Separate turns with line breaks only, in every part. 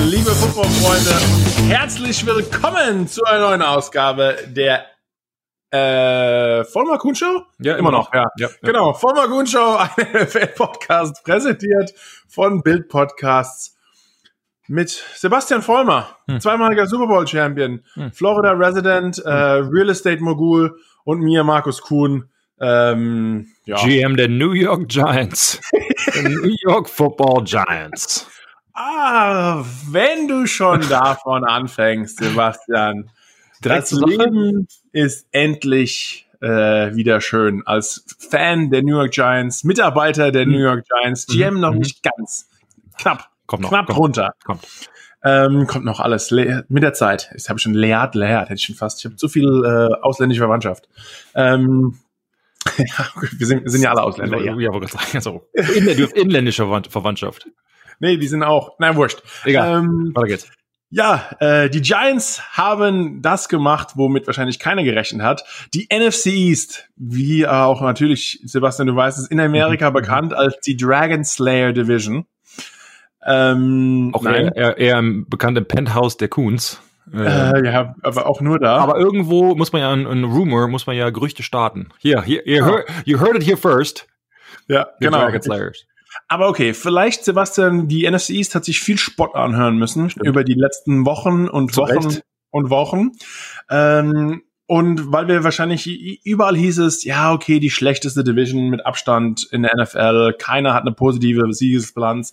liebe Footballfreunde. Herzlich willkommen zu einer neuen Ausgabe der äh, Vollmer Kuhn Show?
Ja, immer noch, ja. ja,
ja. Genau, Vollmer Kuhn Show, ein NFL-Podcast, präsentiert von Bild Podcasts mit Sebastian Vollmer, hm. zweimaliger Super Bowl-Champion, hm. Florida Resident, äh, Real Estate Mogul und mir, Markus Kuhn,
ähm, ja. GM der New York Giants. New York Football Giants.
Ah, wenn du schon davon anfängst, Sebastian. Das Leben ist endlich äh, wieder schön. Als Fan der New York Giants, Mitarbeiter der mhm. New York Giants, GM mhm. noch mhm. nicht ganz. Knapp. Kommt noch. Knapp kommt, runter. Kommt. Ähm, kommt noch alles mit der Zeit. Ich habe schon Leert, Leert, hätte ich schon fast. Ich habe zu viel äh, ausländische Verwandtschaft. Ähm, ja, wir sind, wir sind ja alle Ausländer. Ja, ja. aber
also, inländische Verwandtschaft.
Nee, die sind auch. Nein, wurscht.
Egal. Ähm, Weiter geht's.
Ja, äh, die Giants haben das gemacht, womit wahrscheinlich keiner gerechnet hat. Die NFC East, wie auch natürlich, Sebastian, du weißt es, in Amerika mhm. bekannt als die Dragon Slayer Division.
Ähm, auch nein. Eher, eher bekannt im Penthouse der Coons.
Äh, ja, aber auch nur da.
Aber irgendwo muss man ja ein, ein Rumor, muss man ja Gerüchte starten. Hier, hier, you, heard, you heard it here first.
Ja, genau. Dragon Slayers. Aber okay, vielleicht, Sebastian, die NFC East hat sich viel Spott anhören müssen Stimmt. über die letzten Wochen und Zu Wochen Recht. und Wochen. Ähm, und weil wir wahrscheinlich überall hieß es, ja, okay, die schlechteste Division mit Abstand in der NFL, keiner hat eine positive Siegesbilanz.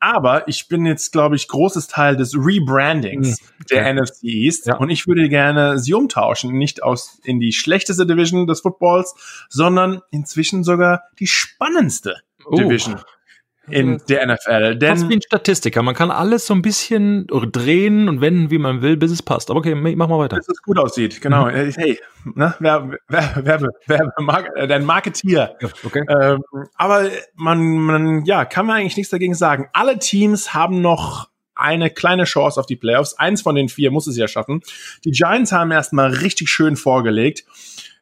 Aber ich bin jetzt, glaube ich, großes Teil des Rebrandings mhm. der. NFC East ja. und ich würde gerne sie umtauschen, nicht aus in die schlechteste Division des Footballs, sondern inzwischen sogar die spannendste uh. Division in der NFL.
Denn Fast wie ein Statistiker. Man kann alles so ein bisschen drehen und wenden, wie man will, bis es passt. Aber okay, mach mal weiter.
Bis es gut aussieht, genau. Mhm. Hey, ne, Werbe, Werbe, Werbe, Mark, äh, dein Marketier. Okay. Ähm, aber man, man, ja, kann man eigentlich nichts dagegen sagen. Alle Teams haben noch eine kleine Chance auf die Playoffs. Eins von den vier muss es ja schaffen. Die Giants haben erstmal richtig schön vorgelegt.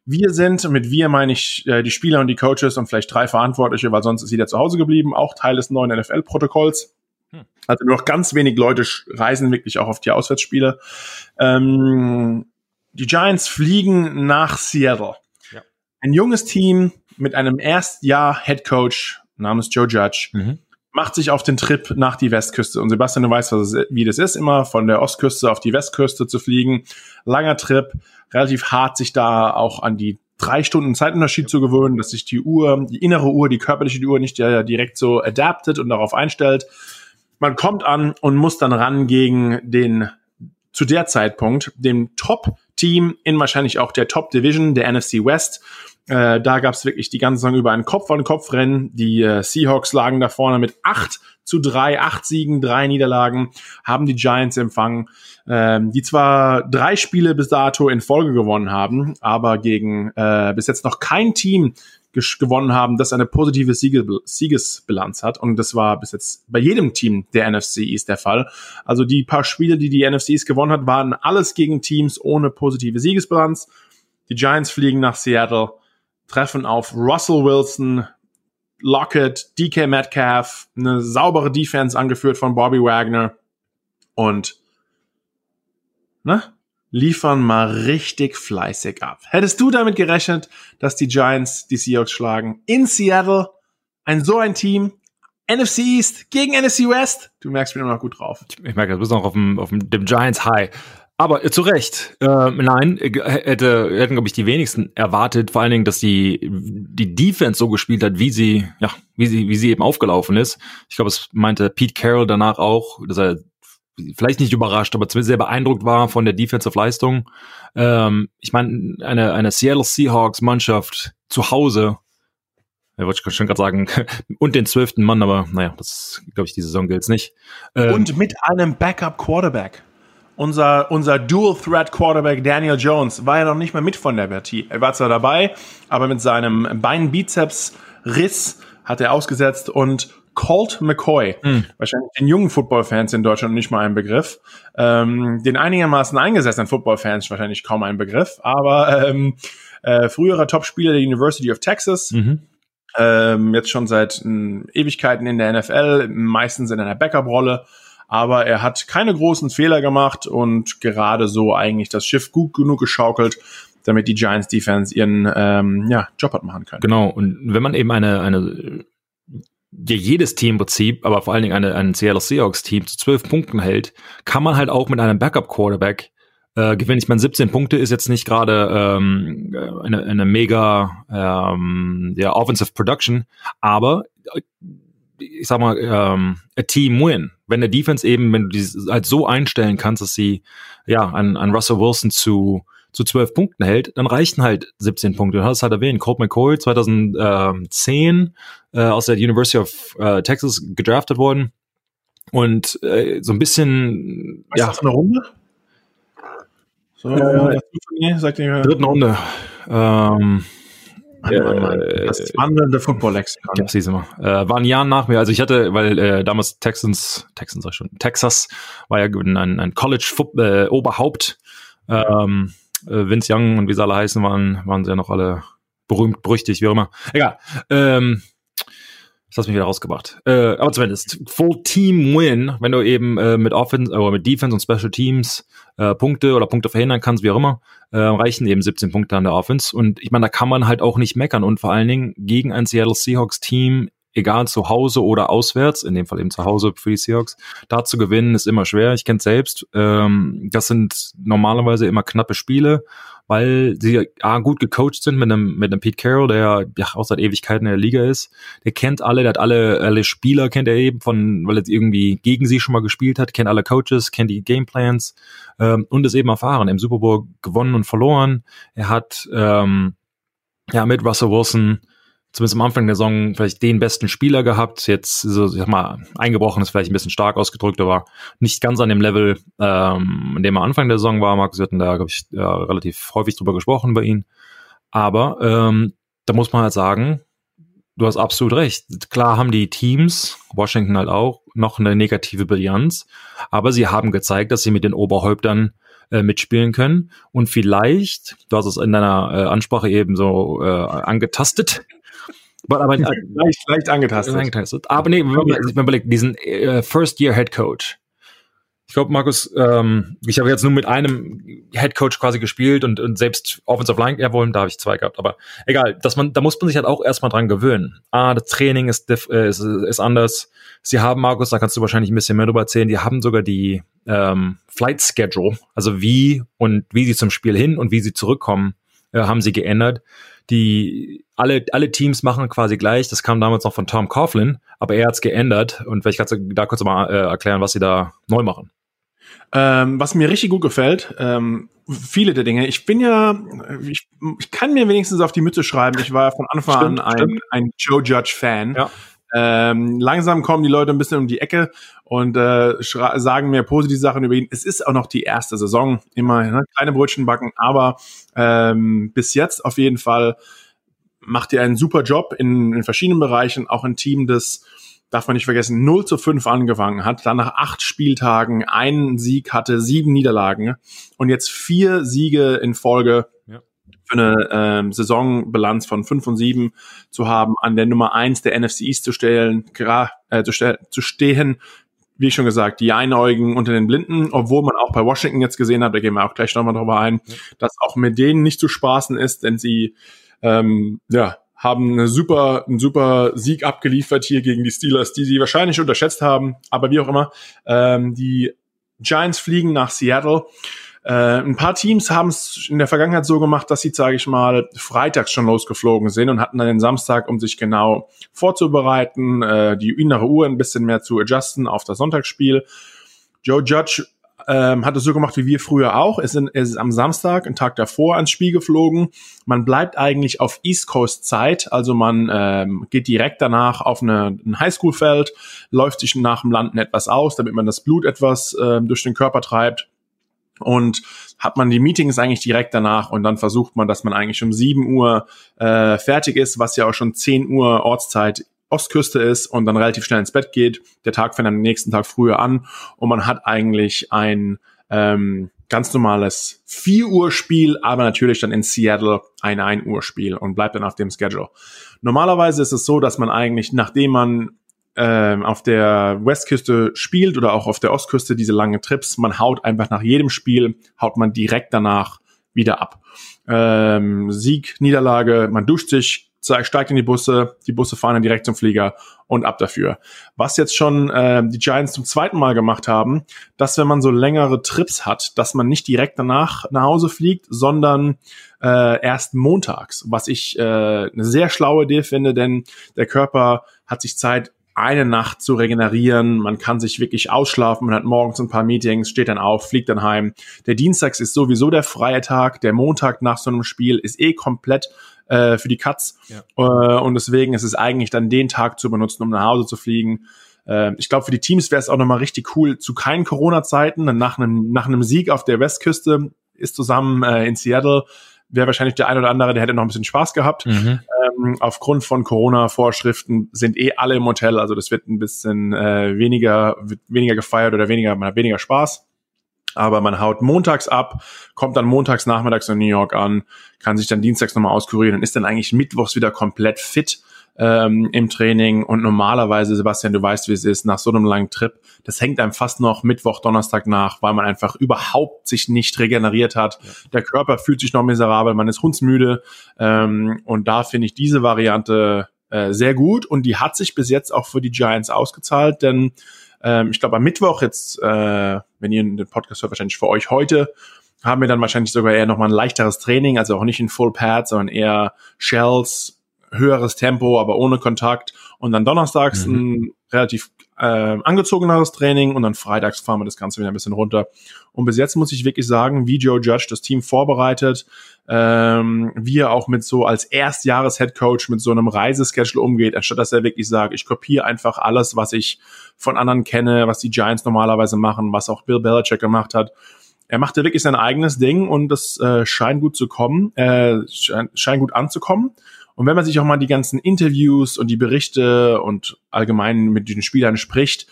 Wir sind, mit wir meine ich äh, die Spieler und die Coaches und vielleicht drei Verantwortliche, weil sonst ist jeder zu Hause geblieben, auch Teil des neuen NFL-Protokolls. Hm. Also nur noch ganz wenig Leute reisen wirklich auch auf die Auswärtsspiele. Ähm, die Giants fliegen nach Seattle. Ja. Ein junges Team mit einem Erstjahr Head Coach namens Joe Judge. Mhm macht sich auf den Trip nach die Westküste. Und Sebastian, du weißt, was es, wie das ist, immer von der Ostküste auf die Westküste zu fliegen. Langer Trip, relativ hart, sich da auch an die drei Stunden Zeitunterschied zu gewöhnen, dass sich die Uhr, die innere Uhr, die körperliche Uhr nicht ja direkt so adaptet und darauf einstellt. Man kommt an und muss dann ran gegen den zu der Zeitpunkt dem Top-Team in wahrscheinlich auch der Top-Division der NFC West. Äh, da gab es wirklich die ganze Saison über ein Kopf-an-Kopf-Rennen. Die äh, Seahawks lagen da vorne mit acht zu drei, acht Siegen, drei Niederlagen, haben die Giants empfangen, ähm, die zwar drei Spiele bis dato in Folge gewonnen haben, aber gegen äh, bis jetzt noch kein Team gewonnen haben, das eine positive Siege Siegesbilanz hat. Und das war bis jetzt bei jedem Team der NFC East der Fall. Also die paar Spiele, die die NFC gewonnen hat, waren alles gegen Teams ohne positive Siegesbilanz. Die Giants fliegen nach Seattle treffen auf Russell Wilson, Lockett, DK Metcalf, eine saubere Defense angeführt von Bobby Wagner und ne, liefern mal richtig fleißig ab. Hättest du damit gerechnet, dass die Giants die Seahawks schlagen in Seattle? Ein so ein Team, NFC East gegen NFC West. Du merkst, bin immer noch gut drauf.
Ich merke, du bist noch auf dem, auf dem Giants High. Aber äh, zu Recht. Äh, nein, hätte, hätten, glaube ich, die wenigsten erwartet, vor allen Dingen, dass die, die Defense so gespielt hat, wie sie, ja, wie sie, wie sie eben aufgelaufen ist. Ich glaube, es meinte Pete Carroll danach auch, dass er vielleicht nicht überrascht, aber zumindest sehr beeindruckt war von der Defensive-Leistung. Ähm, ich meine, eine, eine Seattle Seahawks-Mannschaft zu Hause, ja, wollte ich schon gerade sagen, und den zwölften Mann, aber naja, das glaube ich, die Saison gilt nicht.
Ähm, und mit einem Backup-Quarterback unser, unser Dual-Threat-Quarterback Daniel Jones war ja noch nicht mal mit von der Partie. Er war zwar dabei, aber mit seinem Beinbizeps-Riss hat er ausgesetzt und Colt McCoy, mhm. wahrscheinlich den jungen Football-Fans in Deutschland nicht mal ein Begriff, ähm, den einigermaßen eingesessenen Football-Fans wahrscheinlich kaum ein Begriff, aber ähm, äh, früherer Topspieler der University of Texas, mhm. ähm, jetzt schon seit äh, Ewigkeiten in der NFL, meistens in einer Backup-Rolle, aber er hat keine großen Fehler gemacht und gerade so eigentlich das Schiff gut genug geschaukelt, damit die Giants Defense ihren ähm, ja, Job hat machen können.
Genau, und wenn man eben eine, eine ja, jedes Team im Prinzip, aber vor allen Dingen eine, ein Seattle Seahawks Team zu zwölf Punkten hält, kann man halt auch mit einem Backup Quarterback äh, gewinnen. Ich meine, 17 Punkte ist jetzt nicht gerade ähm, eine, eine mega ähm, ja, Offensive Production, aber ich sag mal, ähm, a Team Win. Wenn der Defense eben, wenn du die halt so einstellen kannst, dass sie ja an, an Russell Wilson zu zu zwölf Punkten hält, dann reichen halt 17 Punkte. Du hast halt erwähnt, Colt McCoy 2010 äh, aus der University of äh, Texas gedraftet worden und äh, so ein bisschen
weißt ja eine Runde.
So, äh, nee, sagt dritten Runde. Ähm,
Mann, Mann, Mann. Das wandelnde Football-Lexikon.
Ja, siehst du mal. Äh, war ein Jahr nach mir. Also ich hatte, weil äh, damals Texans, Texans sag ich schon, Texas war ja ein, ein College-Oberhaupt. Äh, ähm, äh, Vince Young und wie sie alle heißen waren, waren sie ja noch alle berühmt, berüchtigt, wie auch immer. Egal. Ähm, das hast mich wieder rausgebracht. Äh, aber zumindest Full Team Win, wenn du eben äh, mit Offense oder mit Defense und Special Teams äh, Punkte oder Punkte verhindern kannst, wie auch immer, äh, reichen eben 17 Punkte an der Offense. Und ich meine, da kann man halt auch nicht meckern. Und vor allen Dingen gegen ein Seattle Seahawks Team egal zu Hause oder auswärts, in dem Fall eben zu Hause für die Seahawks, da zu gewinnen ist immer schwer. Ich kenne selbst. Ähm, das sind normalerweise immer knappe Spiele, weil sie A, gut gecoacht sind mit einem, mit einem Pete Carroll, der ja auch seit Ewigkeiten in der Liga ist. Der kennt alle, der hat alle, alle Spieler kennt er eben von, weil er irgendwie gegen sie schon mal gespielt hat, kennt alle Coaches, kennt die Gameplans ähm, und ist eben erfahren. Im Super Bowl gewonnen und verloren. Er hat ähm, ja mit Russell Wilson zumindest am Anfang der Saison vielleicht den besten Spieler gehabt. Jetzt so, ich sag mal, eingebrochen ist vielleicht ein bisschen stark ausgedrückt, aber nicht ganz an dem Level, ähm, in dem er Anfang der Saison war. Markus, wir hatten da, glaube ich, ja, relativ häufig drüber gesprochen bei ihm. Aber ähm, da muss man halt sagen, du hast absolut recht. Klar haben die Teams, Washington halt auch, noch eine negative Bilanz, aber sie haben gezeigt, dass sie mit den Oberhäuptern äh, mitspielen können. Und vielleicht, du hast es in deiner äh, Ansprache eben so äh, angetastet,
aber, aber leicht, leicht angetastet.
angetastet. Aber nee, wenn man, wenn man überlegt, diesen äh, First-Year-Head Coach. Ich glaube, Markus, ähm, ich habe jetzt nur mit einem Head Coach quasi gespielt und, und selbst Offensive Line, ja wohl, da habe ich zwei gehabt. Aber egal, dass man, da muss man sich halt auch erstmal dran gewöhnen. Ah, das Training ist, äh, ist, ist anders. Sie haben, Markus, da kannst du wahrscheinlich ein bisschen mehr drüber erzählen, die haben sogar die ähm, Flight Schedule, also wie und wie sie zum Spiel hin und wie sie zurückkommen, äh, haben sie geändert die alle, alle Teams machen quasi gleich. Das kam damals noch von Tom Coughlin, aber er hat es geändert. Und vielleicht kannst du da kurz mal äh, erklären, was sie da neu machen.
Ähm, was mir richtig gut gefällt, ähm, viele der Dinge. Ich bin ja, ich, ich kann mir wenigstens auf die Mütze schreiben. Ich war von Anfang stimmt, an ein, ein Joe Judge Fan. Ja. Ähm, langsam kommen die Leute ein bisschen um die Ecke und äh, sagen mir positive Sachen über ihn. Es ist auch noch die erste Saison, immer ne? kleine Brötchen backen, aber ähm, bis jetzt auf jeden Fall macht ihr einen super Job in, in verschiedenen Bereichen, auch ein Team, das darf man nicht vergessen, 0 zu 5 angefangen hat, dann nach acht Spieltagen einen Sieg hatte, sieben Niederlagen und jetzt vier Siege in Folge für eine ähm, Saisonbilanz von 5 und 7 zu haben, an der Nummer 1 der NFC East zu stellen, äh, zu, ste zu stehen, wie schon gesagt, die Einäugigen unter den Blinden, obwohl man auch bei Washington jetzt gesehen hat, da gehen wir auch gleich nochmal drüber ein, ja. dass auch mit denen nicht zu spaßen ist, denn sie ähm, ja, haben eine super, einen super Sieg abgeliefert hier gegen die Steelers, die sie wahrscheinlich unterschätzt haben, aber wie auch immer, ähm, die Giants fliegen nach Seattle äh, ein paar Teams haben es in der Vergangenheit so gemacht, dass sie, sage ich mal, freitags schon losgeflogen sind und hatten dann den Samstag, um sich genau vorzubereiten, äh, die innere Uhr ein bisschen mehr zu adjusten auf das Sonntagsspiel. Joe Judge ähm, hat es so gemacht wie wir früher auch. Es ist, ist am Samstag, einen Tag davor, ans Spiel geflogen. Man bleibt eigentlich auf East Coast Zeit, also man ähm, geht direkt danach auf eine, ein Highschool-Feld, läuft sich nach dem Landen etwas aus, damit man das Blut etwas ähm, durch den Körper treibt und hat man die Meetings eigentlich direkt danach und dann versucht man, dass man eigentlich um 7 Uhr äh, fertig ist, was ja auch schon 10 Uhr Ortszeit Ostküste ist und dann relativ schnell ins Bett geht. Der Tag fängt am nächsten Tag früher an und man hat eigentlich ein ähm, ganz normales 4 Uhr Spiel, aber natürlich dann in Seattle ein 1 Uhr Spiel und bleibt dann auf dem Schedule. Normalerweise ist es so, dass man eigentlich, nachdem man äh, auf der Westküste spielt oder auch auf der Ostküste diese langen Trips, man haut einfach nach jedem Spiel, haut man direkt danach wieder ab. Ähm, Sieg, Niederlage, man duscht sich, steigt in die Busse, die Busse fahren dann direkt zum Flieger und ab dafür. Was jetzt schon äh, die Giants zum zweiten Mal gemacht haben, dass wenn man so längere Trips hat, dass man nicht direkt danach nach Hause fliegt, sondern äh, erst montags, was ich äh, eine sehr schlaue Idee finde, denn der Körper hat sich Zeit eine Nacht zu regenerieren. Man kann sich wirklich ausschlafen. Man hat morgens ein paar Meetings, steht dann auf, fliegt dann heim. Der Dienstags ist sowieso der freie Tag. Der Montag nach so einem Spiel ist eh komplett äh, für die Cuts. Ja. Äh, und deswegen ist es eigentlich dann den Tag zu benutzen, um nach Hause zu fliegen. Äh, ich glaube, für die Teams wäre es auch nochmal richtig cool, zu keinen Corona-Zeiten, nach einem, nach einem Sieg auf der Westküste ist zusammen äh, in Seattle wäre wahrscheinlich der ein oder andere, der hätte noch ein bisschen Spaß gehabt. Mhm. Ähm, aufgrund von Corona-Vorschriften sind eh alle im Hotel, also das wird ein bisschen äh, weniger, weniger gefeiert oder weniger, man hat weniger Spaß. Aber man haut montags ab, kommt dann montags nachmittags in New York an, kann sich dann dienstags nochmal auskurieren und ist dann eigentlich mittwochs wieder komplett fit ähm, im Training. Und normalerweise, Sebastian, du weißt, wie es ist, nach so einem langen Trip, das hängt einem fast noch Mittwoch, Donnerstag nach, weil man einfach überhaupt sich nicht regeneriert hat. Ja. Der Körper fühlt sich noch miserabel, man ist hundsmüde. Ähm, und da finde ich diese Variante äh, sehr gut. Und die hat sich bis jetzt auch für die Giants ausgezahlt, denn ähm, ich glaube am Mittwoch jetzt, äh, wenn ihr den Podcast hört, wahrscheinlich für euch heute, haben wir dann wahrscheinlich sogar eher nochmal ein leichteres Training, also auch nicht in Full Pad, sondern eher Shells, höheres Tempo, aber ohne Kontakt. Und dann donnerstags mhm. ein relativ äh, angezogeneres Training und dann freitags fahren wir das Ganze wieder ein bisschen runter. Und bis jetzt muss ich wirklich sagen, wie Joe Judge das Team vorbereitet, ähm, wie er auch mit so als Erstjahres-Headcoach mit so einem Reiseschedule umgeht, anstatt dass er wirklich sagt, ich kopiere einfach alles, was ich von anderen kenne, was die Giants normalerweise machen, was auch Bill Belichick gemacht hat. Er macht ja wirklich sein eigenes Ding und das äh, scheint gut zu kommen, äh, scheint, scheint gut anzukommen. Und wenn man sich auch mal die ganzen Interviews und die Berichte und allgemein mit den Spielern spricht,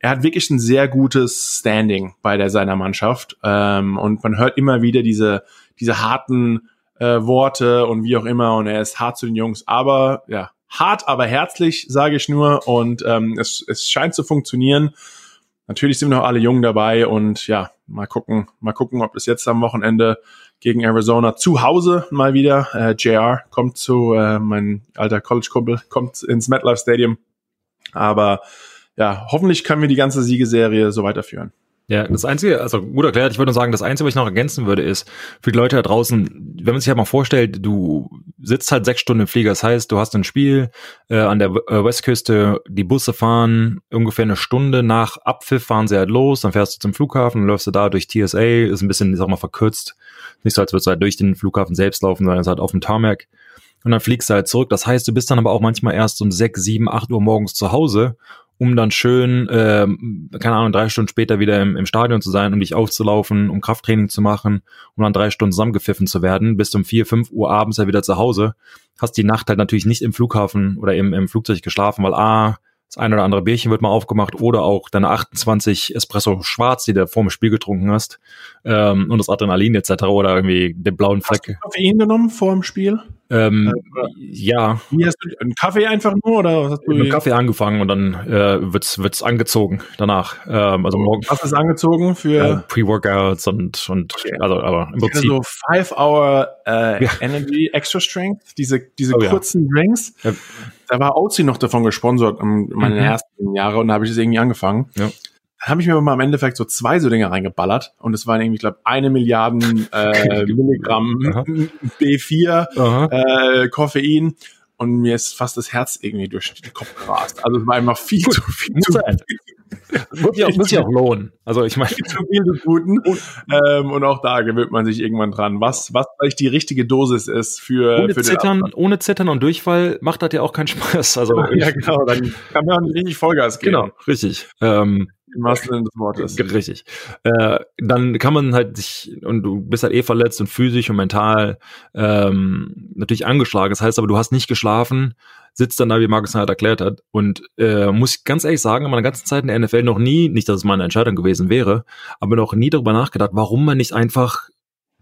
er hat wirklich ein sehr gutes Standing bei der seiner Mannschaft. Ähm, und man hört immer wieder diese, diese harten äh, Worte und wie auch immer. Und er ist hart zu den Jungs. Aber ja, hart, aber herzlich, sage ich nur. Und ähm, es, es scheint zu funktionieren. Natürlich sind noch alle Jungen dabei und ja, mal gucken, mal gucken, ob es jetzt am Wochenende gegen Arizona zu Hause mal wieder. Äh, JR kommt zu, äh, mein alter College-Kumpel, kommt ins MetLife Stadium. Aber ja, hoffentlich können wir die ganze Siegeserie so weiterführen.
Ja, das Einzige, also gut erklärt, ich würde nur sagen, das Einzige, was ich noch ergänzen würde, ist, für die Leute da draußen, wenn man sich halt mal vorstellt, du sitzt halt sechs Stunden im Flieger, das heißt, du hast ein Spiel äh, an der äh, Westküste, die Busse fahren ungefähr eine Stunde nach Abpfiff fahren sie halt los, dann fährst du zum Flughafen, läufst du da durch TSA, ist ein bisschen, ich sag mal, verkürzt, nicht so, als würdest du halt durch den Flughafen selbst laufen, sondern ist halt auf dem Tarmac und dann fliegst du halt zurück. Das heißt, du bist dann aber auch manchmal erst um sechs, sieben, acht Uhr morgens zu Hause um dann schön, äh, keine Ahnung, drei Stunden später wieder im, im Stadion zu sein, um dich aufzulaufen, um Krafttraining zu machen, um dann drei Stunden zusammengepfiffen zu werden, bis um vier, fünf Uhr abends ja wieder zu Hause. Hast die Nacht halt natürlich nicht im Flughafen oder im, im Flugzeug geschlafen, weil A, das ein oder andere Bierchen wird mal aufgemacht oder auch deine 28 Espresso schwarz, die du vor dem Spiel getrunken hast ähm, und das Adrenalin etc. oder irgendwie den blauen Fleck. Hast du
Koffein genommen vor dem Spiel?
Ähm, äh, ja.
Wie hast du einen Kaffee einfach nur oder
hast du mit Kaffee angefangen und dann äh, wird's wird's angezogen danach. Ähm, also morgen.
Was ist angezogen für
ja, Pre-Workouts und und okay. also aber
im Prinzip so Five Hour äh, ja. Energy Extra Strength, diese diese oh, kurzen ja. Drinks. Ja. Da war Oatly noch davon gesponsert in meinen mhm. ersten Jahre und da habe ich es irgendwie angefangen. Ja habe ich mir mal im Endeffekt so zwei so Dinge reingeballert und es waren irgendwie, ich glaube, eine Milliarden äh, Milligramm B4 äh, Koffein und mir ist fast das Herz irgendwie durch den Kopf gerast. Also es war einfach viel Gut, zu viel. Zu
muss, ja, muss ja auch lohnen. Also ich meine,
zu viel des Guten. Ähm, und auch da gewöhnt man sich irgendwann dran, was was vielleicht die richtige Dosis ist für
ohne
für
Zittern, ohne Zittern und Durchfall macht das ja auch keinen Spaß. Also
ja genau, dann kann man richtig Vollgas geben. Genau,
richtig. Ähm,
im wahrsten Sinne des Wortes.
Richtig. Äh, dann kann man halt sich, und du bist halt eh verletzt und physisch und mental ähm, natürlich angeschlagen. Das heißt aber, du hast nicht geschlafen, sitzt dann da, wie Markus halt erklärt hat. Und äh, muss ich ganz ehrlich sagen, in meiner ganzen Zeit in der NFL noch nie, nicht, dass es meine Entscheidung gewesen wäre, aber noch nie darüber nachgedacht, warum man nicht einfach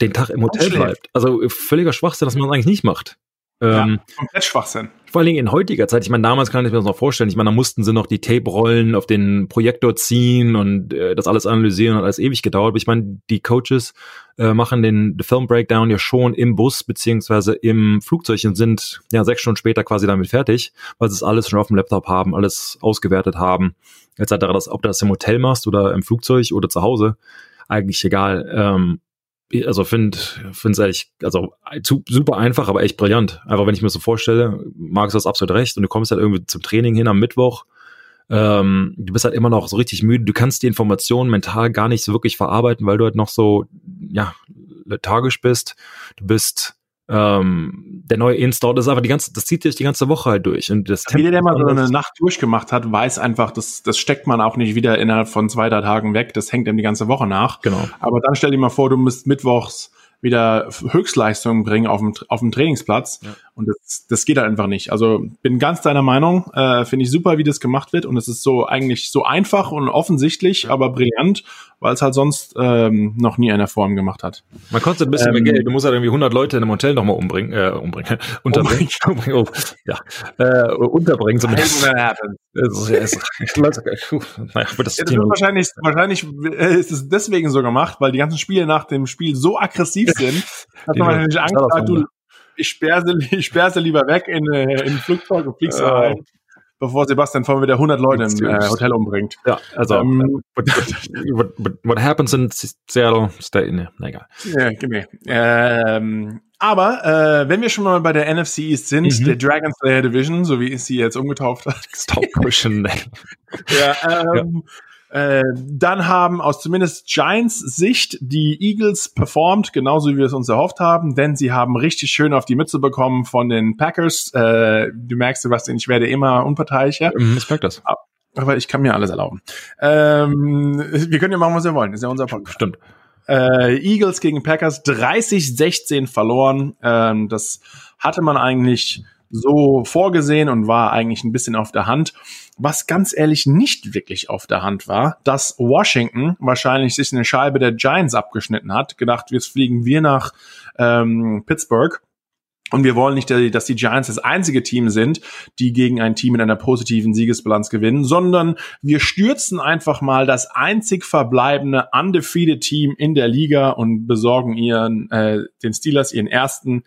den Tag im Hotel bleibt. Also völliger Schwachsinn, dass man das eigentlich nicht macht.
Ähm, ja, komplett Schwachsinn.
Vor allen Dingen in heutiger Zeit, ich meine, damals kann ich mir das noch vorstellen, ich meine, da mussten sie noch die Tape-Rollen auf den Projektor ziehen und äh, das alles analysieren, hat alles ewig gedauert. Aber ich meine, die Coaches äh, machen den, Film Breakdown ja schon im Bus beziehungsweise im Flugzeug und sind ja sechs Stunden später quasi damit fertig, weil sie es alles schon auf dem Laptop haben, alles ausgewertet haben, etc. Ob du das im Hotel machst oder im Flugzeug oder zu Hause, eigentlich egal. Ähm, also finde finde es ehrlich, also zu, super einfach, aber echt brillant. Einfach wenn ich mir so vorstelle, Markus hast absolut recht und du kommst halt irgendwie zum Training hin am Mittwoch, ähm, du bist halt immer noch so richtig müde, du kannst die Informationen mental gar nicht so wirklich verarbeiten, weil du halt noch so, ja, lethargisch bist. Du bist ähm, der neue Install, das ist aber die ganze, das zieht sich die ganze Woche halt durch. Und das
Jeder, der mal so eine Nacht durchgemacht hat, weiß einfach, das, das steckt man auch nicht wieder innerhalb von zwei, drei Tagen weg. Das hängt ihm die ganze Woche nach.
Genau.
Aber dann stell dir mal vor, du musst mittwochs wieder Höchstleistungen bringen auf dem, auf dem Trainingsplatz. Ja. Und das, das geht halt einfach nicht. Also bin ganz deiner Meinung. Äh, Finde ich super, wie das gemacht wird. Und es ist so eigentlich so einfach und offensichtlich, aber brillant, weil es halt sonst ähm, noch nie einer Form gemacht hat.
Man kostet ein bisschen ähm, mehr Geld. Du musst halt irgendwie 100 Leute in einem Hotel nochmal umbringen, äh, umbringen, unterbringen, umbringen, oh, ja, äh, unterbringen. Zumindest. naja,
das wahrscheinlich, wahrscheinlich äh, ist es deswegen so gemacht, weil die ganzen Spiele nach dem Spiel so aggressiv sind, dass man natürlich Angst hat, du, ich sperre sie, ich sperre sie lieber weg in, äh, in ein Flugzeug und fliegst rein bevor Sebastian vor wieder 100 Leute im äh, Hotel umbringt.
Ja, also um, what, what, what, what, happens in Seattle, stay in, na egal.
Ja, genau. Ähm, aber äh, wenn wir schon mal bei der NFC East sind, mhm. der Dragon Slayer Division, so wie es sie jetzt umgetauft hat.
Stop pushing.
ja, ähm, ja. Äh, dann haben aus zumindest Giants Sicht die Eagles performt, genauso wie wir es uns erhofft haben, denn sie haben richtig schön auf die Mütze bekommen von den Packers. Äh, du merkst, Sebastian, ich werde immer unparteiischer.
Mhm, ich merke das.
Aber ich kann mir alles erlauben. Ähm, wir können ja machen, was wir wollen. Das ist ja unser Podcast.
Stimmt.
Äh, Eagles gegen Packers 30-16 verloren. Ähm, das hatte man eigentlich so vorgesehen und war eigentlich ein bisschen auf der Hand. Was ganz ehrlich nicht wirklich auf der Hand war, dass Washington wahrscheinlich sich eine Scheibe der Giants abgeschnitten hat, gedacht, jetzt fliegen wir nach ähm, Pittsburgh. Und wir wollen nicht, dass die Giants das einzige Team sind, die gegen ein Team in einer positiven Siegesbilanz gewinnen, sondern wir stürzen einfach mal das einzig verbleibende undefeated Team in der Liga und besorgen ihren, äh, den Steelers ihren ersten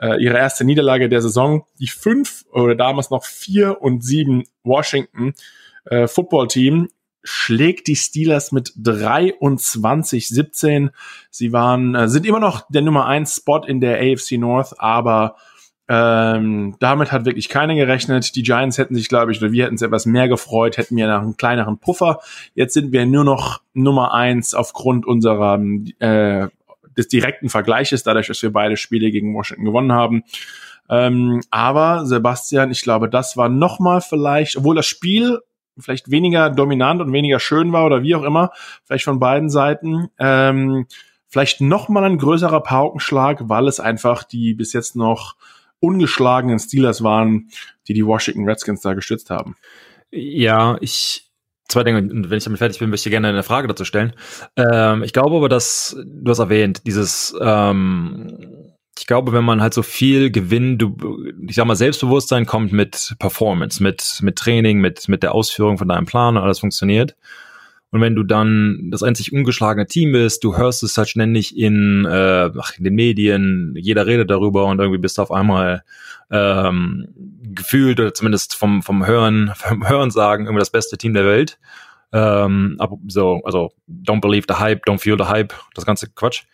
äh, ihre erste Niederlage der Saison. Die fünf oder damals noch vier und sieben Washington äh, Football Team schlägt die Steelers mit 23-17. Sie waren, äh, sind immer noch der Nummer eins Spot in der AFC North, aber ähm, damit hat wirklich keiner gerechnet. Die Giants hätten sich, glaube ich, oder wir hätten es etwas mehr gefreut, hätten wir nach einem kleineren Puffer. Jetzt sind wir nur noch Nummer eins aufgrund unserer äh, des direkten Vergleiches, dadurch, dass wir beide Spiele gegen Washington gewonnen haben. Ähm, aber Sebastian, ich glaube, das war nochmal vielleicht, obwohl das Spiel vielleicht weniger dominant und weniger schön war oder wie auch immer, vielleicht von beiden Seiten, ähm, vielleicht nochmal ein größerer Paukenschlag, weil es einfach die bis jetzt noch ungeschlagenen Steelers waren, die die Washington Redskins da gestützt haben.
Ja, ich zwei Dinge, wenn ich damit fertig bin, möchte ich gerne eine Frage dazu stellen. Ähm, ich glaube aber, dass, du hast erwähnt, dieses, ähm, ich glaube, wenn man halt so viel gewinnt, du, ich sag mal, Selbstbewusstsein kommt mit Performance, mit, mit Training, mit, mit der Ausführung von deinem Plan und alles funktioniert. Und wenn du dann das einzig ungeschlagene Team bist, du hörst es halt ständig in, äh, ach, in den Medien, jeder redet darüber und irgendwie bist du auf einmal ähm, gefühlt oder zumindest vom, vom Hören, vom Hören sagen, irgendwie das beste Team der Welt. Ähm, so, also don't believe the hype, don't feel the hype, das ganze Quatsch.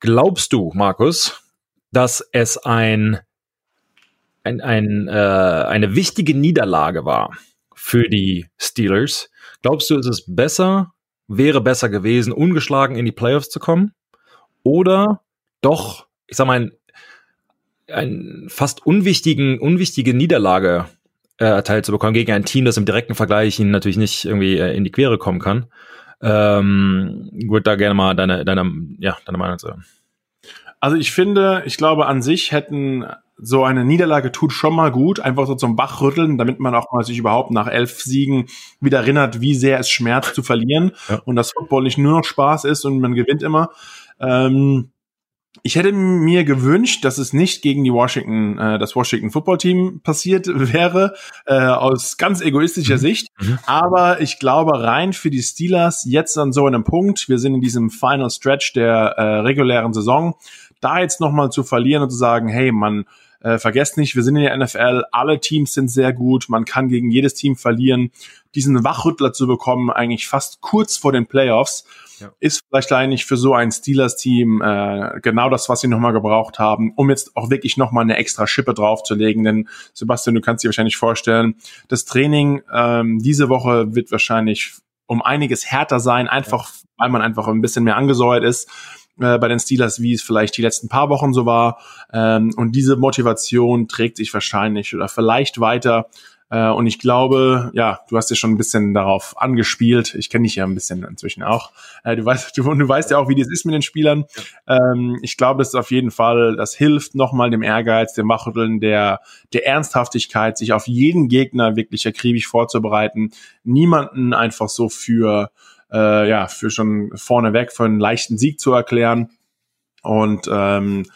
Glaubst du, Markus, dass es ein, ein, ein äh, eine wichtige Niederlage war für die Steelers? Glaubst du, ist es besser, wäre besser gewesen, ungeschlagen in die Playoffs zu kommen? Oder doch, ich sag mal, ein fast unwichtigen, unwichtige Niederlage äh, erteilt zu bekommen gegen ein Team, das im direkten Vergleich ihnen natürlich nicht irgendwie äh, in die Quere kommen kann. Ähm, würde da gerne mal deine, deine, ja, deine Meinung zu hören.
Also ich finde, ich glaube an sich hätten so eine Niederlage tut schon mal gut, einfach so zum Bachrütteln, damit man auch mal sich überhaupt nach elf Siegen wieder erinnert, wie sehr es schmerzt zu verlieren ja. und dass Football nicht nur noch Spaß ist und man gewinnt immer. Ähm, ich hätte mir gewünscht, dass es nicht gegen die Washington, äh, das Washington Football Team passiert wäre, äh, aus ganz egoistischer mhm. Sicht. Mhm. Aber ich glaube, rein für die Steelers jetzt an so einem Punkt, wir sind in diesem Final Stretch der äh, regulären Saison, da jetzt nochmal zu verlieren und zu sagen, hey, man, äh, vergesst nicht, wir sind in der NFL, alle Teams sind sehr gut, man kann gegen jedes Team verlieren. Diesen Wachrüttler zu bekommen, eigentlich fast kurz vor den Playoffs, ja. ist vielleicht eigentlich für so ein Steelers-Team äh, genau das, was sie nochmal gebraucht haben, um jetzt auch wirklich nochmal eine extra Schippe draufzulegen. Denn Sebastian, du kannst dir wahrscheinlich vorstellen, das Training ähm, diese Woche wird wahrscheinlich um einiges härter sein, einfach ja. weil man einfach ein bisschen mehr angesäuert ist äh, bei den Steelers, wie es vielleicht die letzten paar Wochen so war. Ähm, und diese Motivation trägt sich wahrscheinlich oder vielleicht weiter äh, und ich glaube, ja, du hast ja schon ein bisschen darauf angespielt. Ich kenne dich ja ein bisschen inzwischen auch. Äh, du weißt, du, du weißt ja auch, wie das ist mit den Spielern. Ähm, ich glaube, das ist auf jeden Fall, das hilft nochmal dem Ehrgeiz, dem Wachrütteln, der, der Ernsthaftigkeit, sich auf jeden Gegner wirklich akribisch vorzubereiten. Niemanden einfach so für, äh, ja, für schon vorneweg für einen leichten Sieg zu erklären. Und ähm,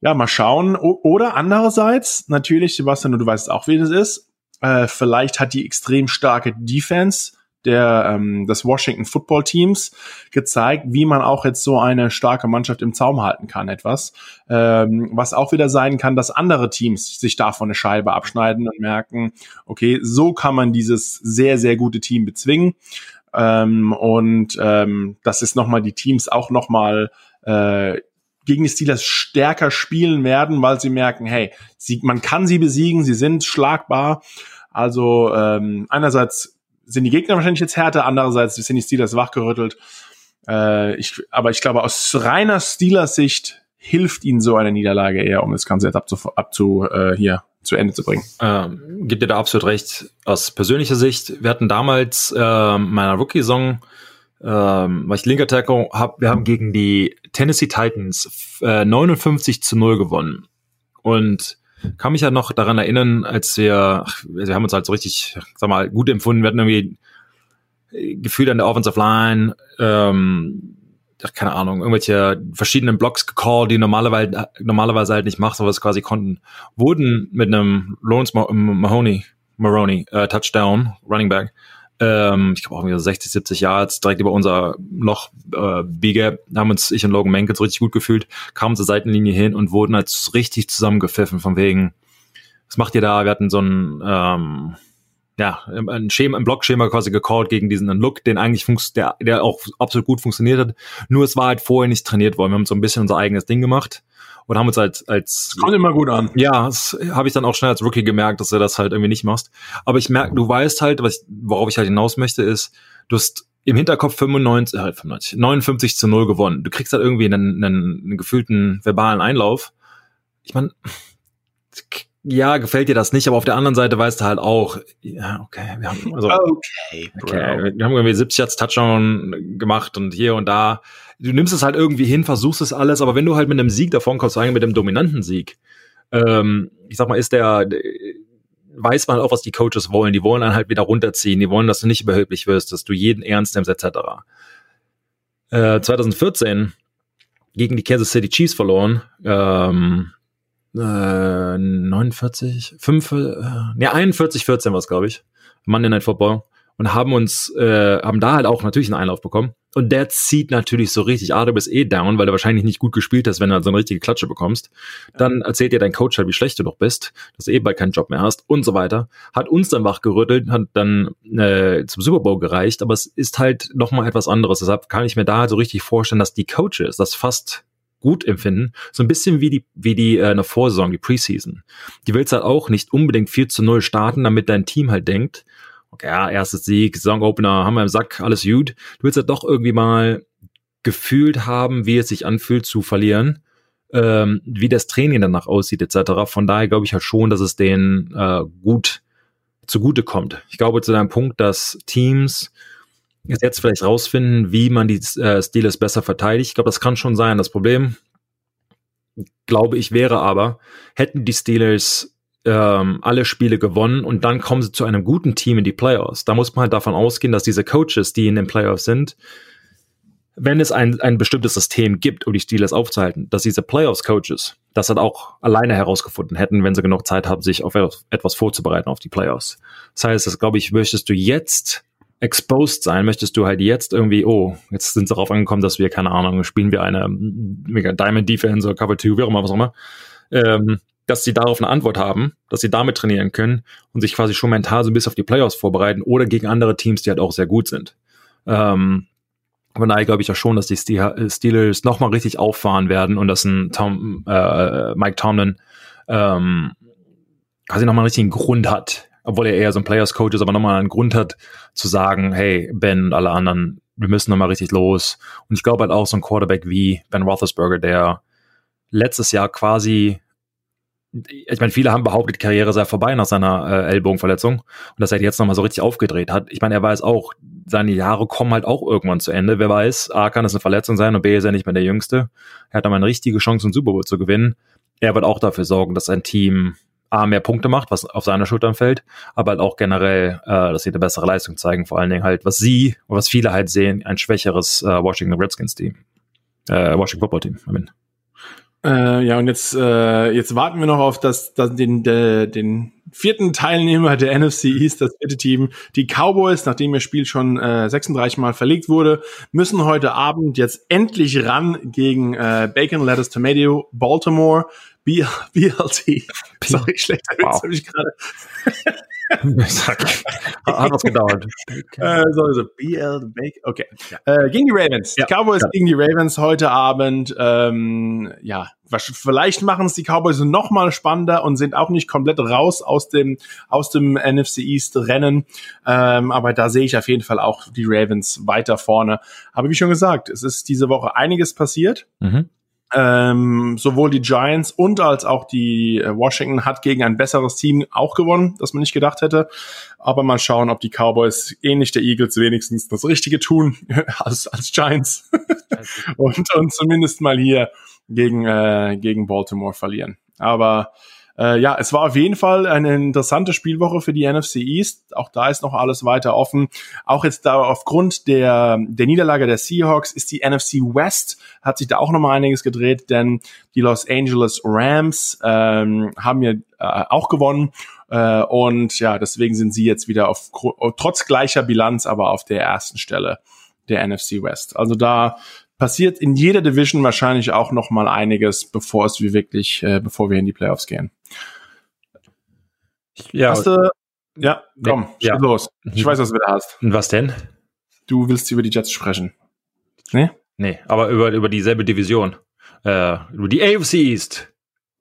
ja, mal schauen. O oder andererseits, natürlich, Sebastian, du weißt auch, wie das ist. Äh, vielleicht hat die extrem starke Defense der ähm, des Washington Football Teams gezeigt, wie man auch jetzt so eine starke Mannschaft im Zaum halten kann, etwas. Ähm, was auch wieder sein kann, dass andere Teams sich davon eine Scheibe abschneiden und merken, okay, so kann man dieses sehr, sehr gute Team bezwingen. Ähm, und ähm, das ist nochmal die Teams auch nochmal äh, gegen die Steelers stärker spielen werden, weil sie merken, hey, sie, man kann sie besiegen, sie sind schlagbar. Also ähm, einerseits sind die Gegner wahrscheinlich jetzt härter, andererseits sind die Steelers wachgerüttelt. Äh, ich, aber ich glaube, aus reiner Steelers Sicht hilft ihnen so eine Niederlage eher, um das Ganze jetzt abzu, abzu äh, hier zu Ende zu bringen.
Ähm, gibt dir da absolut recht. Aus persönlicher Sicht, wir hatten damals äh, meiner Rookie-Song ähm, weil ich linker Tackle habe, wir haben gegen die Tennessee Titans äh, 59 zu 0 gewonnen. Und kann mich ja noch daran erinnern, als wir, ach, wir haben uns halt so richtig, sag mal, gut empfunden. Wir hatten irgendwie Gefühl an der Offensive Line, ähm, keine Ahnung, irgendwelche verschiedenen Blocks gecallt, die normalerweise, normalerweise halt nicht macht, aber es quasi konnten, wurden mit einem Lawrence Mahoney, Maroney, äh, Touchdown, Running Back, ähm, ich glaube auch irgendwie 60, 70 Jahre direkt über unser Loch äh, biege, haben uns ich und Logan Menkins richtig gut gefühlt, kamen zur Seitenlinie hin und wurden als richtig zusammengepfiffen von wegen, was macht ihr da? Wir hatten so ein ähm, ja, ein Schema, ein Blockschema quasi gecallt gegen diesen Look, den eigentlich funkt, der, der auch absolut gut funktioniert hat. Nur es war halt vorher nicht trainiert worden. Wir haben so ein bisschen unser eigenes Ding gemacht und haben uns als als
das kommt immer gut an.
Ja, das habe ich dann auch schnell als Rookie gemerkt, dass du das halt irgendwie nicht machst. Aber ich merke, du weißt halt, was ich, worauf ich halt hinaus möchte, ist, du hast im Hinterkopf 95, äh, 95, 59 zu 0 gewonnen. Du kriegst halt irgendwie einen, einen, einen gefühlten verbalen Einlauf. Ich meine, ja, gefällt dir das nicht, aber auf der anderen Seite weißt du halt auch, ja, okay, wir haben, also, okay, okay, wir haben irgendwie 70 Yards Touchdown gemacht und hier und da du nimmst es halt irgendwie hin, versuchst es alles, aber wenn du halt mit einem Sieg davon kommst, eigentlich mit einem dominanten Sieg, ähm, ich sag mal, ist der, weiß man auch, was die Coaches wollen. Die wollen dann halt wieder runterziehen. Die wollen, dass du nicht überheblich wirst, dass du jeden ernst nimmst, etc. Äh, 2014 gegen die Kansas City Chiefs verloren. Ähm, äh, 49, 5, äh, ne, 41, 14 war es, glaube ich. Monday Night Football und haben uns, äh, haben da halt auch natürlich einen Einlauf bekommen. Und der zieht natürlich so richtig, ah, du bist eh down, weil du wahrscheinlich nicht gut gespielt hast, wenn du halt so eine richtige Klatsche bekommst. Dann erzählt dir dein Coach halt, wie schlecht du doch bist, dass du eh bald keinen Job mehr hast und so weiter. Hat uns dann wachgerüttelt, hat dann äh, zum Super Bowl gereicht, aber es ist halt nochmal etwas anderes. Deshalb kann ich mir da halt so richtig vorstellen, dass die Coaches das fast gut empfinden. So ein bisschen wie die, wie die äh, eine Vorsaison, die Preseason. Die willst halt auch nicht unbedingt 4 zu 0 starten, damit dein Team halt denkt, okay, ja, erstes Sieg, Saisonopener, haben wir im Sack, alles gut. Du willst ja doch irgendwie mal gefühlt haben, wie es sich anfühlt zu verlieren, ähm, wie das Training danach aussieht, etc. Von daher glaube ich halt schon, dass es denen äh, gut zugute kommt. Ich glaube zu deinem Punkt, dass Teams jetzt vielleicht rausfinden, wie man die äh, Steelers besser verteidigt. Ich glaube, das kann schon sein. Das Problem, glaube ich, wäre aber, hätten die Steelers ähm, alle Spiele gewonnen und dann kommen sie zu einem guten Team in die Playoffs. Da muss man halt davon ausgehen, dass diese Coaches, die in den Playoffs sind, wenn es ein, ein bestimmtes System gibt, um die Steelers aufzuhalten, dass diese Playoffs-Coaches das dann auch alleine herausgefunden hätten, wenn sie genug Zeit haben, sich auf etwas vorzubereiten auf die Playoffs. Das heißt, das glaube ich, möchtest du jetzt exposed sein, möchtest du halt jetzt irgendwie, oh, jetzt sind sie darauf angekommen, dass wir, keine Ahnung, spielen wir eine mega Diamond Defense oder Cover 2, wie auch immer, was auch immer, ähm, dass sie darauf eine Antwort haben, dass sie damit trainieren können und sich quasi schon mental so ein bisschen auf die Playoffs vorbereiten oder gegen andere Teams, die halt auch sehr gut sind. Ähm, von daher glaube ich ja schon, dass die Steelers nochmal richtig auffahren werden und dass ein Tom, äh, Mike Tomlin ähm, quasi nochmal einen richtigen Grund hat, obwohl er eher so ein Players Coach ist, aber nochmal einen Grund hat zu sagen, hey, Ben und alle anderen, wir müssen nochmal richtig los. Und ich glaube halt auch so ein Quarterback wie Ben Roethlisberger, der letztes Jahr quasi ich meine, viele haben behauptet, die Karriere sei vorbei nach seiner äh, Ellbogenverletzung und dass er jetzt nochmal so richtig aufgedreht hat. Ich meine, er weiß auch, seine Jahre kommen halt auch irgendwann zu Ende. Wer weiß, A kann es eine Verletzung sein und B ist er nicht mehr der Jüngste. Er hat mal eine richtige Chance, einen Super Bowl zu gewinnen. Er wird auch dafür sorgen, dass sein Team A, mehr Punkte macht, was auf seine Schultern fällt, aber halt auch generell, äh, dass sie eine bessere Leistung zeigen. Vor allen Dingen halt, was sie, was viele halt sehen, ein schwächeres äh, Washington Redskins Team. Äh, Washington Football Team, I mean.
Äh, ja, und jetzt, äh, jetzt warten wir noch auf das, das, den, de, den vierten Teilnehmer der NFC East, das vierte Team. Die Cowboys, nachdem ihr Spiel schon äh, 36 Mal verlegt wurde, müssen heute Abend jetzt endlich ran gegen äh, Bacon, Lettuce, Tomato, Baltimore, BLT. Sorry, schlechter Witz wow. habe ich gerade.
Hat was gedauert.
Äh, so, so, BL Bacon. Okay. Ja. Äh, gegen die Ravens. Ja. Die Cowboys ja. gegen die Ravens heute Abend. Ähm, ja, vielleicht machen es die Cowboys noch mal spannender und sind auch nicht komplett raus aus dem aus dem NFC East Rennen. Ähm, aber da sehe ich auf jeden Fall auch die Ravens weiter vorne. Aber wie schon gesagt, es ist diese Woche einiges passiert. Mhm. Ähm, sowohl die Giants und als auch die äh, Washington hat gegen ein besseres Team auch gewonnen, das man nicht gedacht hätte. Aber mal schauen, ob die Cowboys ähnlich der Eagles wenigstens das Richtige tun als, als Giants und, und zumindest mal hier gegen, äh, gegen Baltimore verlieren. Aber äh, ja, es war auf jeden Fall eine interessante Spielwoche für die NFC East. Auch da ist noch alles weiter offen. Auch jetzt da aufgrund der, der Niederlage der Seahawks ist die NFC West, hat sich da auch nochmal einiges gedreht, denn die Los Angeles Rams ähm, haben ja äh, auch gewonnen. Äh, und ja, deswegen sind sie jetzt wieder auf trotz gleicher Bilanz, aber auf der ersten Stelle der NFC West. Also da passiert in jeder Division wahrscheinlich auch noch mal einiges, bevor es wir wirklich, äh, bevor wir in die Playoffs gehen. Ja, hast du, ja, komm, ja. los. Ich weiß, was du wieder hast.
Und was denn?
Du willst über die Jets sprechen. Nee?
Nee, aber über, über dieselbe Division. Äh, über die AFC East.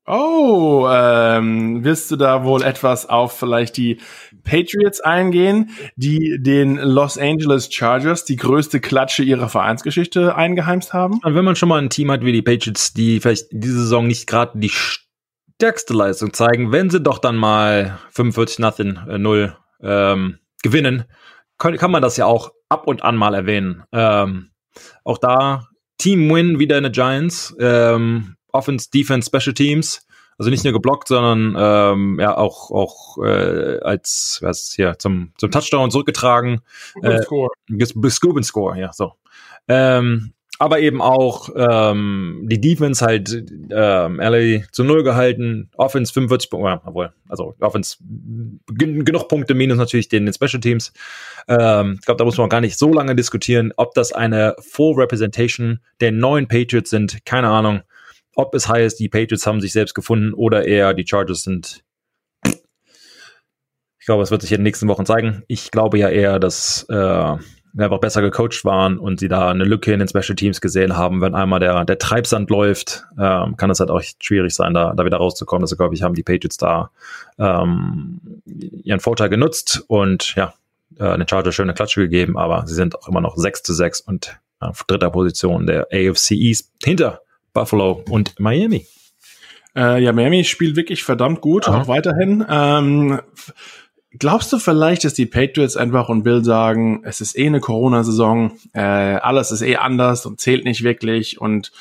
Oh, ähm, willst du da wohl etwas auf vielleicht die Patriots eingehen, die den Los Angeles Chargers die größte Klatsche ihrer Vereinsgeschichte eingeheimst haben?
Und wenn man schon mal ein Team hat wie die Patriots, die vielleicht diese Saison nicht gerade die stärkste Leistung zeigen, wenn sie doch dann mal 45 nothing äh, 0 ähm, gewinnen, kann, kann, man das ja auch ab und an mal erwähnen. Ähm, auch da Team Win wieder in the Giants. Ähm, Offense, Defense, Special Teams. Also nicht nur geblockt, sondern ähm, ja auch auch äh, als was hier zum zum Touchdown zurückgetragen. Scoop and äh, Score. Scoop and Score, ja so. Ähm, aber eben auch ähm, die Defense halt ähm, LA zu null gehalten, Offense 45 Punkte, ja, obwohl, also Offense gen genug Punkte, minus natürlich den, den Special Teams. Ähm, ich glaube, da muss man gar nicht so lange diskutieren, ob das eine Full Representation der neuen Patriots sind, keine Ahnung. Ob es heißt, die Patriots haben sich selbst gefunden oder eher die Chargers sind. Ich glaube, es wird sich in den nächsten Wochen zeigen. Ich glaube ja eher, dass äh, einfach besser gecoacht waren und sie da eine Lücke in den Special Teams gesehen haben. Wenn einmal der, der Treibsand läuft, ähm, kann es halt auch schwierig sein, da, da wieder rauszukommen. Also glaube ich, haben die Patriots da ähm, ihren Vorteil genutzt und ja, äh, den Chargers schöne Klatsche gegeben, aber sie sind auch immer noch 6 zu 6 und auf dritter Position der AFC East hinter Buffalo und Miami.
Äh, ja, Miami spielt wirklich verdammt gut, Aha. auch weiterhin. Ähm, Glaubst du vielleicht, dass die Patriots einfach und Bill sagen, es ist eh eine Corona-Saison, äh, alles ist eh anders und zählt nicht wirklich und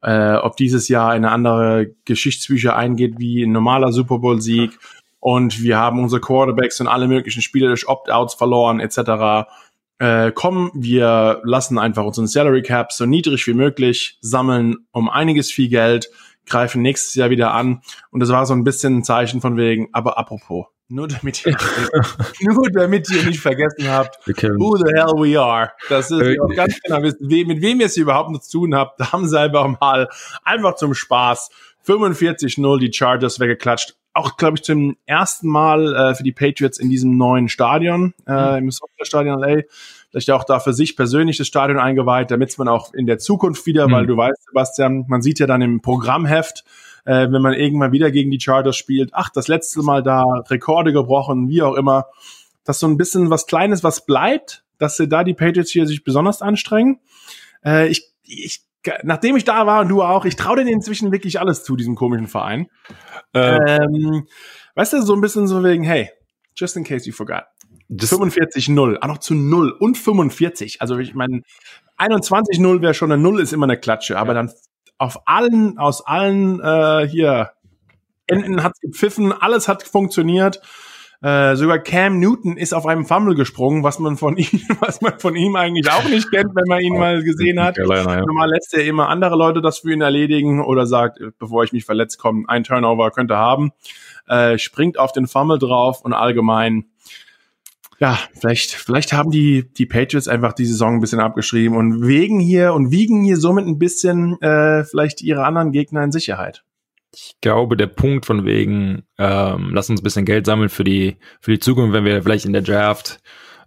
äh, ob dieses Jahr eine andere Geschichtsbücher eingeht wie ein normaler Super Bowl-Sieg und wir haben unsere Quarterbacks und alle möglichen Spieler durch Opt-outs verloren etc. äh, komm, wir lassen einfach unseren Salary Cap so niedrig wie möglich, sammeln um einiges viel Geld, greifen nächstes Jahr wieder an. Und das war so ein bisschen ein Zeichen von wegen, aber apropos, nur damit ihr, nur damit ihr nicht vergessen habt, who the hell we are. Das ist äh, ganz genau mit wem ihr es überhaupt noch zu tun habt. Da haben sie einfach mal einfach zum Spaß 45-0 die Chargers weggeklatscht. Auch, glaube ich, zum ersten Mal äh, für die Patriots in diesem neuen Stadion, äh, mhm. im Stadion LA. Vielleicht auch da für sich persönlich das Stadion eingeweiht, damit man auch in der Zukunft wieder, mhm. weil du weißt, Sebastian, man sieht ja dann im Programmheft, äh, wenn man irgendwann wieder gegen die Chargers spielt, ach, das letzte Mal da Rekorde gebrochen, wie auch immer, dass so ein bisschen was Kleines, was bleibt, dass sie da die Patriots hier sich besonders anstrengen. Äh, ich, ich, nachdem ich da war und du auch, ich traue denen inzwischen wirklich alles zu, diesem komischen Verein. Äh. Ähm, weißt du, so ein bisschen so wegen, hey, just in case you forgot. 45-0, auch noch zu 0 und 45. Also ich meine, 21-0 wäre schon eine 0, ist immer eine Klatsche, aber dann auf allen, aus allen äh, hier Enden hat's gepfiffen, alles hat funktioniert. Äh, sogar Cam Newton ist auf einem Fumble gesprungen, was man von ihm, was man von ihm eigentlich auch nicht kennt, wenn man ihn mal gesehen hat. Normal lässt er immer andere Leute das für ihn erledigen oder sagt, bevor ich mich verletzt komme, ein Turnover könnte haben. Äh, springt auf den Fumble drauf und allgemein ja, vielleicht, vielleicht haben die, die Patriots einfach die Saison ein bisschen abgeschrieben und wegen hier und wiegen hier somit ein bisschen äh, vielleicht ihre anderen Gegner in Sicherheit.
Ich glaube, der Punkt von wegen, ähm, lass uns ein bisschen Geld sammeln für die, für die Zukunft, wenn wir vielleicht in der Draft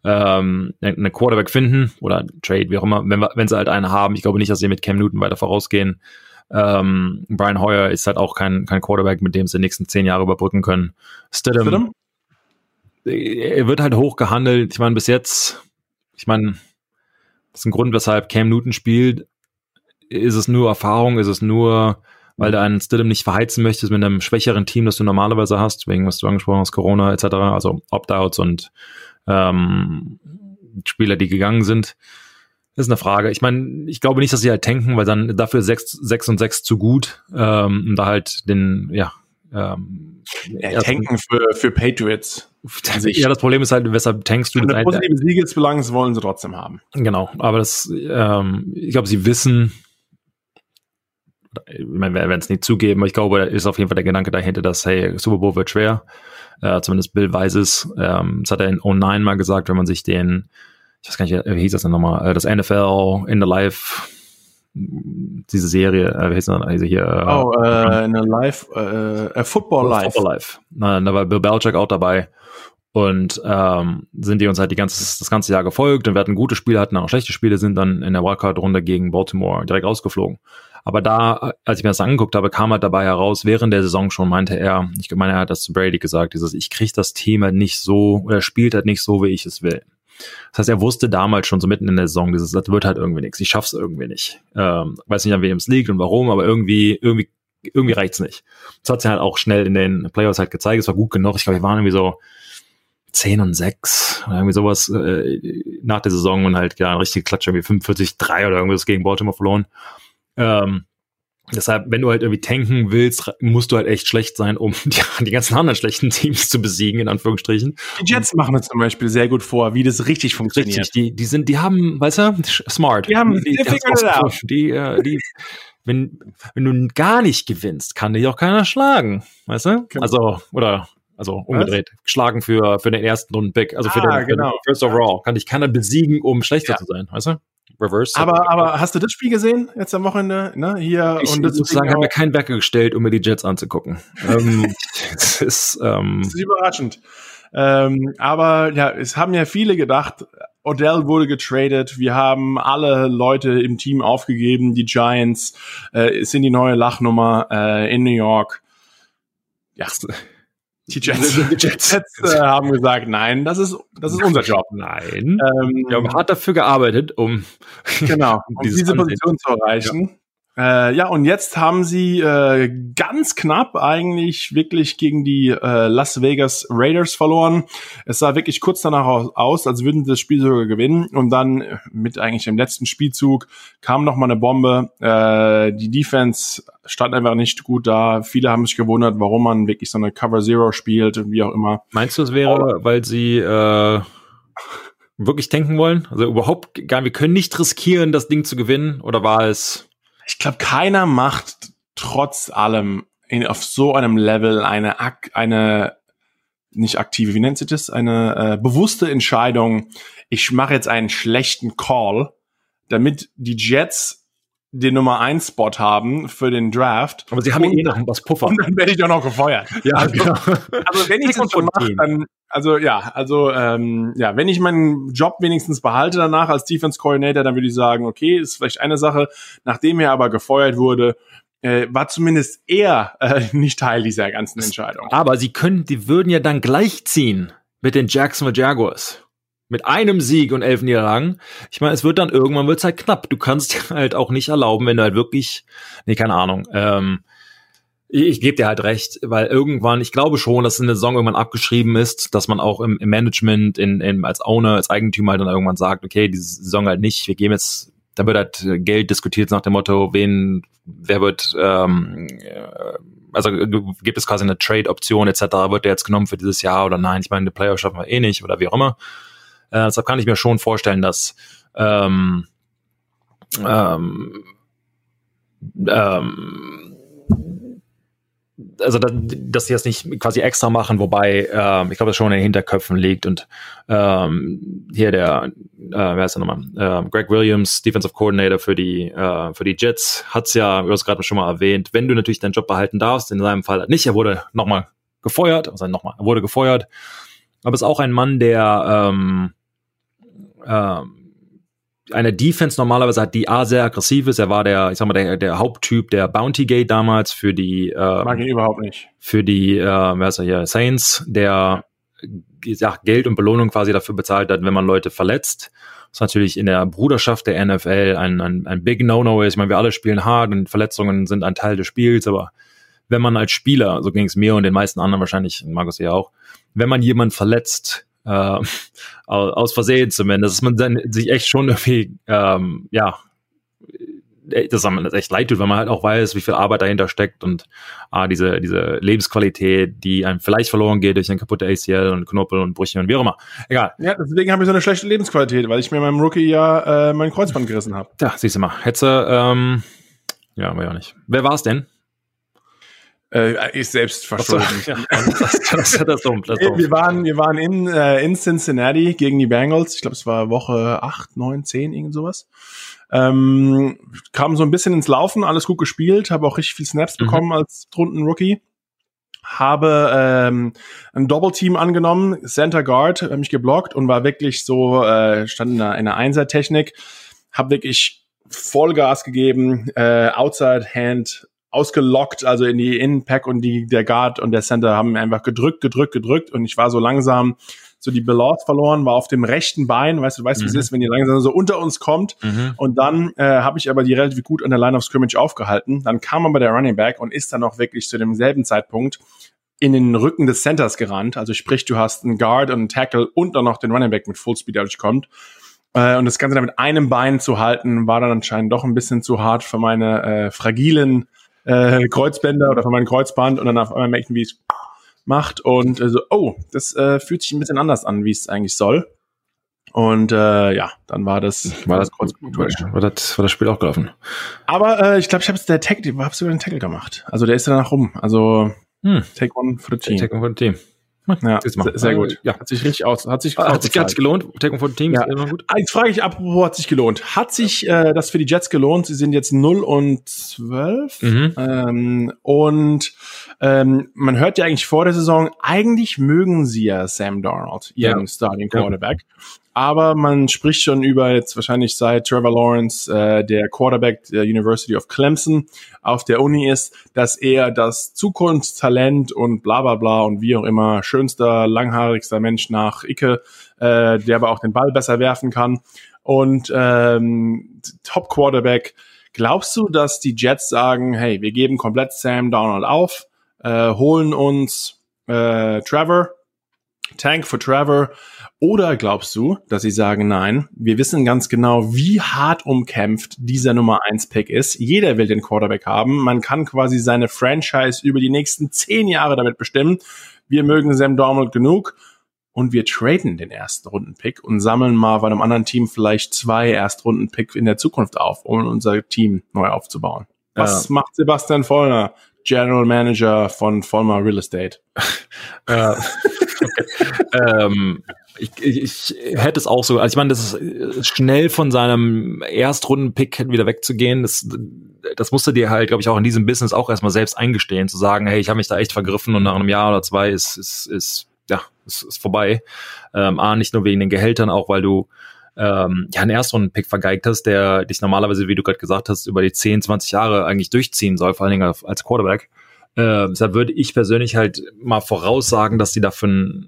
ähm, eine Quarterback finden oder Trade, wie auch immer, wenn, wir, wenn sie halt einen haben. Ich glaube nicht, dass sie mit Cam Newton weiter vorausgehen. Ähm, Brian Hoyer ist halt auch kein, kein Quarterback, mit dem sie die nächsten zehn Jahre überbrücken können. Stidham, Stidham? er wird halt hoch gehandelt. Ich meine, bis jetzt, ich meine, das ist ein Grund, weshalb Cam Newton spielt. Ist es nur Erfahrung? Ist es nur, weil du einen Stidham nicht verheizen möchtest mit einem schwächeren Team, das du normalerweise hast, wegen was du angesprochen hast, Corona etc., also Opt-outs und ähm, Spieler, die gegangen sind. Das ist eine Frage. Ich meine, ich glaube nicht, dass sie halt tanken, weil dann dafür 6, 6 und 6 zu gut, ähm, um da halt den, ja, ähm,
ja, tanken für, für Patriots.
Also ja, das Problem ist halt, weshalb tankst du
Eine positive Siegesbilanz wollen sie trotzdem haben.
Genau, aber das, ähm, ich glaube, sie wissen, ich meine, wir werden es nicht zugeben, aber ich glaube, da ist auf jeden Fall der Gedanke dahinter, dass, hey, Super Bowl wird schwer. Äh, zumindest Bill weiß es. Ähm, das hat er in 09 mal gesagt, wenn man sich den, ich weiß gar nicht, wie hieß das denn nochmal, äh, das NFL in the Life diese Serie, äh, wie heißt das, also hier,
äh, oh, äh, in a Life, äh, Football Life. Football Life.
Na, da war Bill Belichick auch dabei und ähm, sind die uns halt die ganze, das ganze Jahr gefolgt und wir hatten gute Spiele, hatten auch schlechte Spiele, sind dann in der Wildcard-Runde gegen Baltimore direkt rausgeflogen. Aber da, als ich mir das angeguckt habe, kam halt dabei heraus, während der Saison schon meinte er, ich meine, er hat das zu Brady gesagt, dieses, ich kriege das Team halt nicht so, oder spielt halt nicht so, wie ich es will. Das heißt, er wusste damals schon so mitten in der Saison, dieses, das wird halt irgendwie nichts. Ich schaff's irgendwie nicht. Ähm, weiß nicht, an wem es liegt und warum, aber irgendwie, irgendwie, irgendwie reicht's nicht. Das hat sich halt auch schnell in den Playoffs halt gezeigt. Es war gut genug. Ich glaube, wir waren irgendwie so 10 und 6 oder irgendwie sowas äh, nach der Saison und halt ja ein richtige Klatsch, irgendwie 45-3 oder irgendwas gegen Baltimore verloren. Ähm, Deshalb, wenn du halt irgendwie tanken willst, musst du halt echt schlecht sein, um die, die, ganzen anderen schlechten Teams zu besiegen, in Anführungsstrichen.
Die Jets machen es zum Beispiel sehr gut vor, wie das richtig funktioniert. Richtig,
die, die sind, die haben, weißt du, smart.
Die haben, die, die,
die, die, äh, die wenn, wenn du gar nicht gewinnst, kann dich auch keiner schlagen, weißt du? Genau. Also, oder, also umgedreht. Was? Schlagen für, für den ersten Runden-Pick, also für, ah, den, genau. für den First Overall. Kann dich keiner besiegen, um schlechter ja. zu sein, weißt du?
Reverse. Aber, aber hast du das Spiel gesehen jetzt am Wochenende? Ne? Hier
ich und das sozusagen habe mir keinen Wecker gestellt, um mir die Jets anzugucken. ähm, das, ist, ähm,
das ist überraschend. Ähm, aber ja, es haben ja viele gedacht, Odell wurde getradet. Wir haben alle Leute im Team aufgegeben. Die Giants äh, sind die neue Lachnummer äh, in New York. Ja, die Jets, die Jets äh, haben gesagt, nein, das ist, das ist unser Job.
Nein. Ähm, wir haben hart dafür gearbeitet, um,
genau, um diese Position zu erreichen. Ja. Äh, ja, und jetzt haben sie äh, ganz knapp eigentlich wirklich gegen die äh, Las Vegas Raiders verloren. Es sah wirklich kurz danach aus, als würden sie das Spiel sogar gewinnen. Und dann mit eigentlich dem letzten Spielzug kam noch mal eine Bombe. Äh, die Defense stand einfach nicht gut da. Viele haben sich gewundert, warum man wirklich so eine Cover Zero spielt und wie auch immer.
Meinst du, es wäre, weil sie äh wirklich tanken wollen? Also überhaupt gar, wir können nicht riskieren, das Ding zu gewinnen, oder war es?
Ich glaube, keiner macht trotz allem in, auf so einem Level eine, eine nicht aktive, wie nennt sich das? Eine äh, bewusste Entscheidung. Ich mache jetzt einen schlechten Call, damit die Jets den Nummer 1 Spot haben für den Draft.
Aber sie haben und, eh noch was Puffer.
Und dann werde ich auch noch gefeuert. Ja, also, genau. also wenn ich das schon mache, dann, also ja, also ähm, ja, wenn ich meinen Job wenigstens behalte danach als Defense Coordinator, dann würde ich sagen, okay, ist vielleicht eine Sache. Nachdem er aber gefeuert wurde, äh, war zumindest er äh, nicht Teil dieser ganzen Entscheidung.
Aber sie können, die würden ja dann gleichziehen mit den Jacksonville Jaguars. Mit einem Sieg und elf Niederlagen. Ich meine, es wird dann irgendwann wird's halt knapp. Du kannst halt auch nicht erlauben, wenn du halt wirklich, nee, keine Ahnung, ähm, ich, ich gebe dir halt recht, weil irgendwann, ich glaube schon, dass in der Saison irgendwann abgeschrieben ist, dass man auch im, im Management, in, in, als Owner, als Eigentümer halt dann irgendwann sagt, okay, diese Saison halt nicht, wir geben jetzt da wird halt Geld diskutiert nach dem Motto, wen, wer wird, ähm, äh, also gibt es quasi eine Trade-Option etc., wird der jetzt genommen für dieses Jahr oder nein, ich meine, die Player schaffen wir eh nicht oder wie auch immer. Äh, deshalb kann ich mir schon vorstellen, dass ähm, ähm, ähm, also dass sie das nicht quasi extra machen, wobei ähm, ich glaube, das schon in den Hinterköpfen liegt und ähm, hier der, äh, wer ist der nochmal, äh, Greg Williams, Defensive Coordinator für die äh, für die Jets, hat's ja, du hast gerade schon mal erwähnt, wenn du natürlich deinen Job behalten darfst, in seinem Fall nicht, er wurde nochmal gefeuert, also nochmal, er wurde gefeuert, aber ist auch ein Mann, der ähm, ähm, eine Defense normalerweise hat, die A sehr aggressiv ist. Er war der, ich sag mal, der, der Haupttyp der Bounty Gate damals für die äh,
Mag ihn überhaupt nicht.
Für die, äh, wer ist er hier, Saints, der ja, Geld und Belohnung quasi dafür bezahlt hat, wenn man Leute verletzt. Was natürlich in der Bruderschaft der NFL ein, ein, ein Big No-No ist. Ich meine, wir alle spielen hart und Verletzungen sind ein Teil des Spiels, aber wenn man als Spieler, so ging es mir und den meisten anderen wahrscheinlich, Markus ja auch, wenn man jemand verletzt, äh, aus Versehen zumindest, dass man dann sich echt schon irgendwie, ähm, ja, äh, dass man das echt leid tut, weil man halt auch weiß, wie viel Arbeit dahinter steckt und ah, diese, diese Lebensqualität, die einem vielleicht verloren geht durch ein kaputte ACL und Knorpel und Brüche und wie auch immer. Egal.
Ja, deswegen habe ich so eine schlechte Lebensqualität, weil ich mir in meinem Rookie ja äh, mein Kreuzband gerissen habe.
Ja, siehst du mal. Hätte, ähm, ja, war ja nicht. Wer war es denn?
Äh, ist selbst verschuldet. Ja. wir waren, wir waren in, äh, in Cincinnati gegen die Bengals. Ich glaube, es war Woche 8, 9, 10, irgend sowas. Ähm, kam so ein bisschen ins Laufen, alles gut gespielt, habe auch richtig viel Snaps mhm. bekommen als Runden-Rookie. Habe ähm, ein Doppelteam angenommen, Center Guard, äh, mich geblockt und war wirklich so, äh, stand in einer, in einer Einser-Technik, habe wirklich Vollgas gegeben, äh, Outside Hand ausgelockt, also in die Innenpack und die, der Guard und der Center haben einfach gedrückt, gedrückt, gedrückt und ich war so langsam so die Balance verloren, war auf dem rechten Bein, weißt du, weißt mhm. wie es mhm. ist, wenn ihr langsam so unter uns kommt mhm. und dann äh, habe ich aber die relativ gut an der Line of Scrimmage aufgehalten, dann kam aber der Running Back und ist dann auch wirklich zu demselben Zeitpunkt in den Rücken des Centers gerannt, also sprich, du hast einen Guard und einen Tackle und dann noch den Running Back mit Fullspeed, der durchkommt äh, und das Ganze dann mit einem Bein zu halten, war dann anscheinend doch ein bisschen zu hart für meine äh, fragilen äh, Kreuzbänder oder von meinem Kreuzband und dann auf einmal merken, wie es macht und äh, so, oh, das äh, fühlt sich ein bisschen anders an, wie es eigentlich soll. Und äh, ja, dann war das
war das Kreuzband war, war, das war das Spiel auch gelaufen.
Aber äh, ich glaube, ich habe der Tag, habe sogar den Tackle gemacht. Also der ist danach rum. Also hm. Take one for the team.
Take one for the team.
Ja, sehr, sehr, gut.
Ja. Hat sich richtig aus. Hat sich,
ah, hat sich, hat sich gelohnt. Taken von Teams. Ja. Immer gut. Jetzt frage ich ab, wo hat sich gelohnt? Hat sich äh, das für die Jets gelohnt? Sie sind jetzt 0 und 12. Mhm. Ähm, und ähm, man hört ja eigentlich vor der Saison, eigentlich mögen sie ja Sam Darnold, ihren ja. Starting Quarterback. Aber man spricht schon über jetzt wahrscheinlich seit Trevor Lawrence, äh, der Quarterback der University of Clemson, auf der Uni ist, dass er das Zukunftstalent und bla bla bla und wie auch immer schönster, langhaarigster Mensch nach Icke, äh, der aber auch den Ball besser werfen kann. Und ähm, Top Quarterback. Glaubst du, dass die Jets sagen, hey, wir geben komplett Sam Donald auf, äh, holen uns äh, Trevor, Tank für Trevor oder glaubst du, dass sie sagen, nein, wir wissen ganz genau, wie hart umkämpft dieser Nummer 1 Pick ist. Jeder will den Quarterback haben. Man kann quasi seine Franchise über die nächsten zehn Jahre damit bestimmen. Wir mögen Sam Donald genug. und wir traden den ersten Runden-Pick und sammeln mal bei einem anderen Team vielleicht zwei Erstrunden-Pick in der Zukunft auf, um unser Team neu aufzubauen. Was ja. macht Sebastian Vollner, General Manager von Vollmer Real Estate?
äh, ähm, ich, ich, hätte es auch so, also ich meine, das ist schnell von seinem Erstrunden-Pick wieder wegzugehen. Das, das musste dir halt, glaube ich, auch in diesem Business auch erstmal selbst eingestehen, zu sagen, hey, ich habe mich da echt vergriffen und nach einem Jahr oder zwei ist, ist, ist ja, ist, ist vorbei. Ähm, A, nicht nur wegen den Gehältern, auch weil du ähm, ja einen Erstrunden-Pick vergeigt hast, der dich normalerweise, wie du gerade gesagt hast, über die 10, 20 Jahre eigentlich durchziehen soll, vor allen Dingen als Quarterback. Äh, deshalb würde ich persönlich halt mal voraussagen, dass sie dafür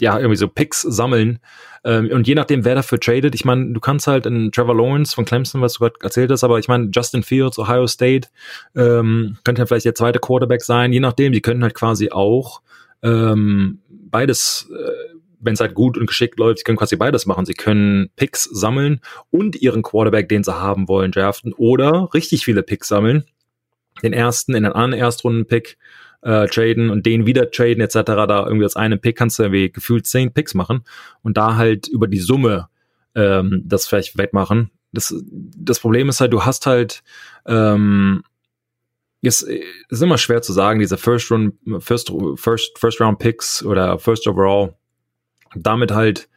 ja irgendwie so Picks sammeln. Ähm, und je nachdem, wer dafür tradet, ich meine, du kannst halt in Trevor Lawrence von Clemson, was du gerade erzählt hast, aber ich meine, Justin Fields, Ohio State, ähm, könnte ja vielleicht der zweite Quarterback sein, je nachdem, die können halt quasi auch ähm, beides, äh, wenn es halt gut und geschickt läuft, sie können quasi beides machen. Sie können Picks sammeln und ihren Quarterback, den sie haben wollen, draften oder richtig viele Picks sammeln, den ersten in einen anderen Erstrunden-Pick äh, traden und den wieder traden etc. Da irgendwie als einen Pick kannst du irgendwie gefühlt zehn Picks machen und da halt über die Summe ähm, das vielleicht wettmachen. Das, das Problem ist halt, du hast halt ähm, es ist immer schwer zu sagen, diese First Round, First, First, First Round Picks oder First Overall, damit halt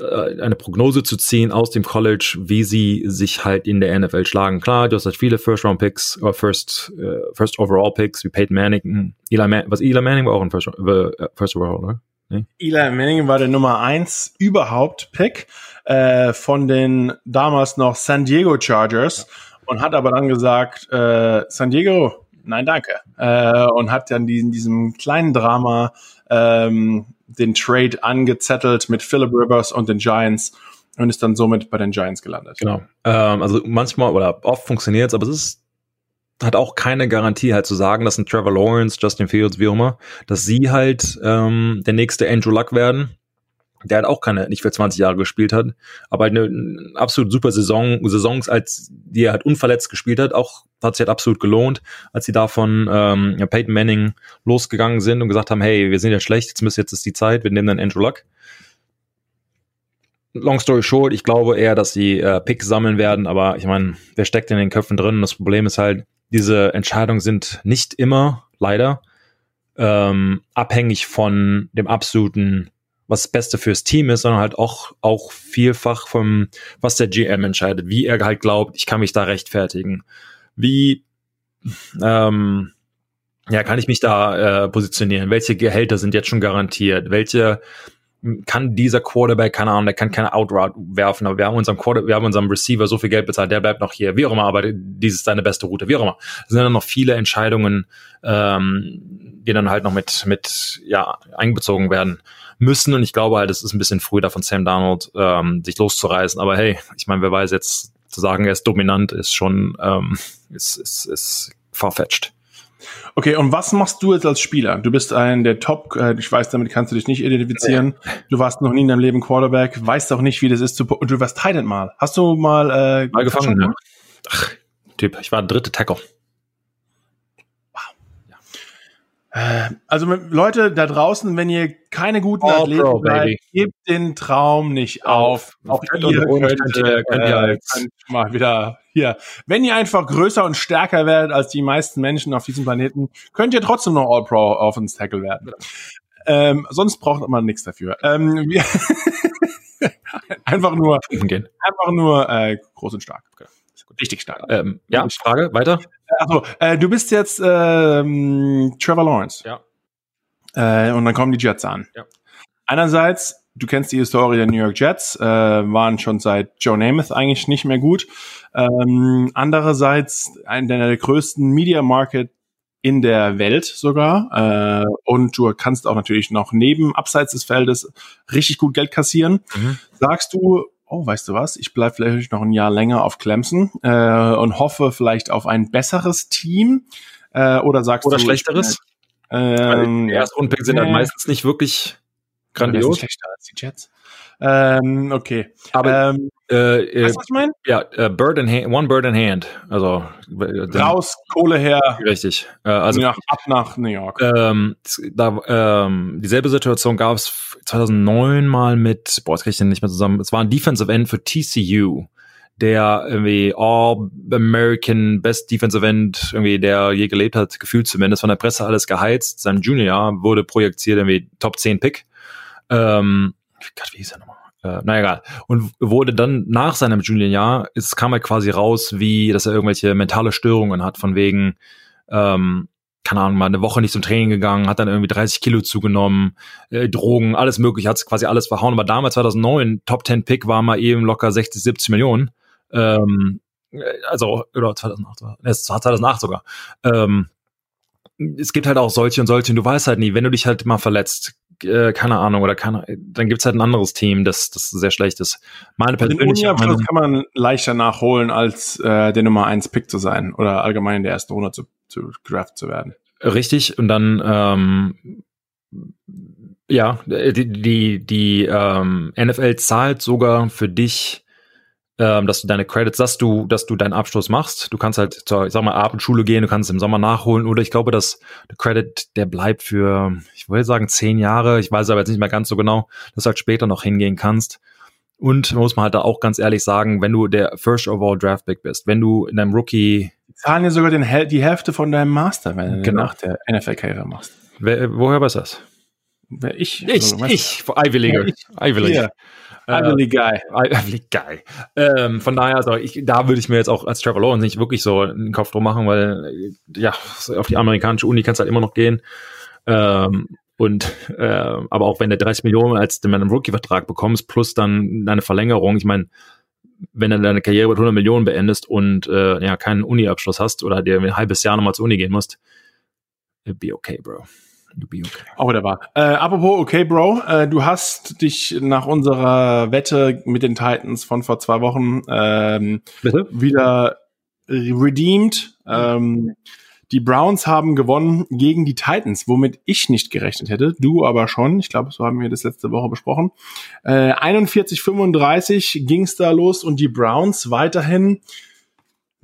eine Prognose zu ziehen aus dem College, wie sie sich halt in der NFL schlagen. Klar, du hast halt viele First Round Picks oder First, uh, First Overall Picks wie Peyton Manning, Eli Man was Eli Manning war auch ein First, uh, First Overall, oder?
Nee? Eli Manning war der Nummer eins überhaupt Pick äh, von den damals noch San Diego Chargers. Ja und hat aber dann gesagt, äh, San Diego, nein, danke. Äh, und hat dann diesen, diesem kleinen Drama ähm, den Trade angezettelt mit Philip Rivers und den Giants und ist dann somit bei den Giants gelandet.
Genau. Ähm, also manchmal oder oft funktioniert es, aber es ist hat auch keine Garantie halt zu sagen, dass ein Trevor Lawrence, Justin Fields, wie auch immer, dass sie halt ähm, der nächste Andrew Luck werden der hat auch keine, nicht für 20 Jahre gespielt hat, aber halt eine, eine absolut super Saison, Saisons, als die er halt unverletzt gespielt hat, auch hat sich halt absolut gelohnt, als sie da von ähm, Peyton Manning losgegangen sind und gesagt haben, hey, wir sind ja schlecht, jetzt müssen jetzt ist die Zeit, wir nehmen dann Andrew Luck. Long story short, ich glaube eher, dass sie äh, Picks sammeln werden, aber ich meine, wer steckt in den Köpfen drin? Das Problem ist halt, diese Entscheidungen sind nicht immer, leider, ähm, abhängig von dem absoluten was das Beste fürs Team ist, sondern halt auch, auch vielfach vom, was der GM entscheidet, wie er halt glaubt, ich kann mich da rechtfertigen. Wie, ähm, ja, kann ich mich da äh, positionieren? Welche Gehälter sind jetzt schon garantiert? Welche kann dieser Quarterback, keine Ahnung, der kann keine Outroute werfen, aber wir haben unserem Quarter, wir haben unserem Receiver so viel Geld bezahlt, der bleibt noch hier, wie auch immer, aber dies ist deine beste Route, wie auch immer. Es sind dann noch viele Entscheidungen, ähm, die dann halt noch mit, mit, ja, einbezogen werden müssen. Und ich glaube halt, es ist ein bisschen früh da von Sam Darnold, ähm, sich loszureißen. Aber hey, ich meine, wer weiß jetzt zu sagen, er ist dominant, ist schon, ähm, ist, ist, ist farfetched.
Okay, und was machst du jetzt als Spieler? Du bist ein der Top, äh, ich weiß, damit kannst du dich nicht identifizieren. Du warst noch nie in deinem Leben Quarterback, weißt auch nicht, wie das ist zu, und du warst Titan mal. Hast du mal, äh,
mal gefangen? Ne? Ach, Typ, ich war dritte Tackle.
Äh, also Leute da draußen, wenn ihr keine guten All Athleten Pro, seid, gebt den Traum nicht auf. auf. Auch ihr könnt, könnt, ihr, könnt, ihr äh, könnt mal wieder hier. Wenn ihr einfach größer und stärker werdet als die meisten Menschen auf diesem Planeten, könnt ihr trotzdem noch All Pro auf uns Tackle werden. Ähm, sonst braucht man nichts dafür. Ähm, einfach nur, einfach nur äh, groß und stark. Okay.
Richtig stark. Ähm, ja, Frage, weiter.
Also, äh, du bist jetzt ähm, Trevor Lawrence.
Ja.
Äh, und dann kommen die Jets an. Ja. Einerseits, du kennst die Historie der New York Jets, äh, waren schon seit Joe Namath eigentlich nicht mehr gut. Ähm, andererseits einer der größten Media Market in der Welt sogar. Äh, und du kannst auch natürlich noch neben abseits des Feldes richtig gut Geld kassieren. Mhm. Sagst du, oh, weißt du was, ich bleibe vielleicht noch ein Jahr länger auf Clemson äh, und hoffe vielleicht auf ein besseres Team. Äh, oder sagst
oder
du,
schlechteres? Ich, ähm, die Erstrundenpicks sind halt meistens nicht wirklich
Grandios. Schlechter als die Jets. Ähm, okay.
Aber ähm, äh, äh, weißt du, was ich meine? Ja, uh, bird in hand, one bird in hand. Also
äh, raus, Kohle her.
Richtig.
Äh, also nach, ab nach New York.
Ähm, da, ähm, dieselbe Situation gab es 2009 mal mit, boah, jetzt kriege ich den nicht mehr zusammen. Es war ein Defensive End für TCU der irgendwie All-American Best Defensive End, irgendwie, der je gelebt hat, gefühlt zumindest von der Presse alles geheizt. Sein Junior wurde projektiert irgendwie Top 10 Pick. Ähm, Gott, wie hieß er nochmal? Äh, na egal. Und wurde dann nach seinem Juniorjahr, es kam halt quasi raus, wie, dass er irgendwelche mentale Störungen hat, von wegen, ähm, keine Ahnung, mal eine Woche nicht zum Training gegangen, hat dann irgendwie 30 Kilo zugenommen, äh, Drogen, alles mögliche, hat quasi alles verhauen. Aber damals, 2009, Top 10 Pick war mal eben locker 60, 70 Millionen. Ähm, äh, also, oder 2008, es war 2008 sogar. Ähm, es gibt halt auch solche und solche und du weißt halt nie, wenn du dich halt mal verletzt, äh, keine Ahnung, oder keine, dann gibt's halt ein anderes Team, das, das sehr schlecht ist.
Meine persönliche Den Meinung, kann man leichter nachholen, als äh, der Nummer 1 Pick zu sein oder allgemein in der ersten Runde zu, zu draft zu werden.
Richtig, und dann ähm, ja, die, die, die ähm, NFL zahlt sogar für dich ähm, dass du deine Credits, dass du, dass du deinen Abschluss machst. Du kannst halt zur, ich sag mal, Abendschule gehen, du kannst im Sommer nachholen oder ich glaube, dass der Credit, der bleibt für, ich will sagen, zehn Jahre. Ich weiß aber jetzt nicht mehr ganz so genau, dass du halt später noch hingehen kannst. Und muss man halt da auch ganz ehrlich sagen, wenn du der First Overall Draft Pick bist, wenn du in deinem Rookie
die zahlen ja sogar den, die Hälfte von deinem Master, wenn du genau. nach der NFL-Karriere machst.
Wer, woher weiß das?
Ich,
ich, also, ich, Ivy League. Ja,
Ivy League. Ivy Guy.
Ivy Guy. Ähm, von daher, also ich, da würde ich mir jetzt auch als Trevor Lawrence nicht wirklich so einen Kopf drum machen, weil ja, auf die amerikanische Uni kannst halt immer noch gehen. Ähm, und äh, aber auch wenn du 30 Millionen als du einen Rookie-Vertrag bekommst, plus dann deine Verlängerung, ich meine, wenn du deine Karriere mit 100 Millionen beendest und äh, ja keinen Uni-Abschluss hast oder dir ein halbes Jahr nochmal zur Uni gehen musst, it'd be okay, bro.
You be okay. Oh, der war. Äh, apropos, okay, Bro, äh, du hast dich nach unserer Wette mit den Titans von vor zwei Wochen ähm, Bitte? wieder redeemed. Ähm, die Browns haben gewonnen gegen die Titans, womit ich nicht gerechnet hätte. Du aber schon. Ich glaube, so haben wir das letzte Woche besprochen. Äh, 41-35 ging es da los und die Browns weiterhin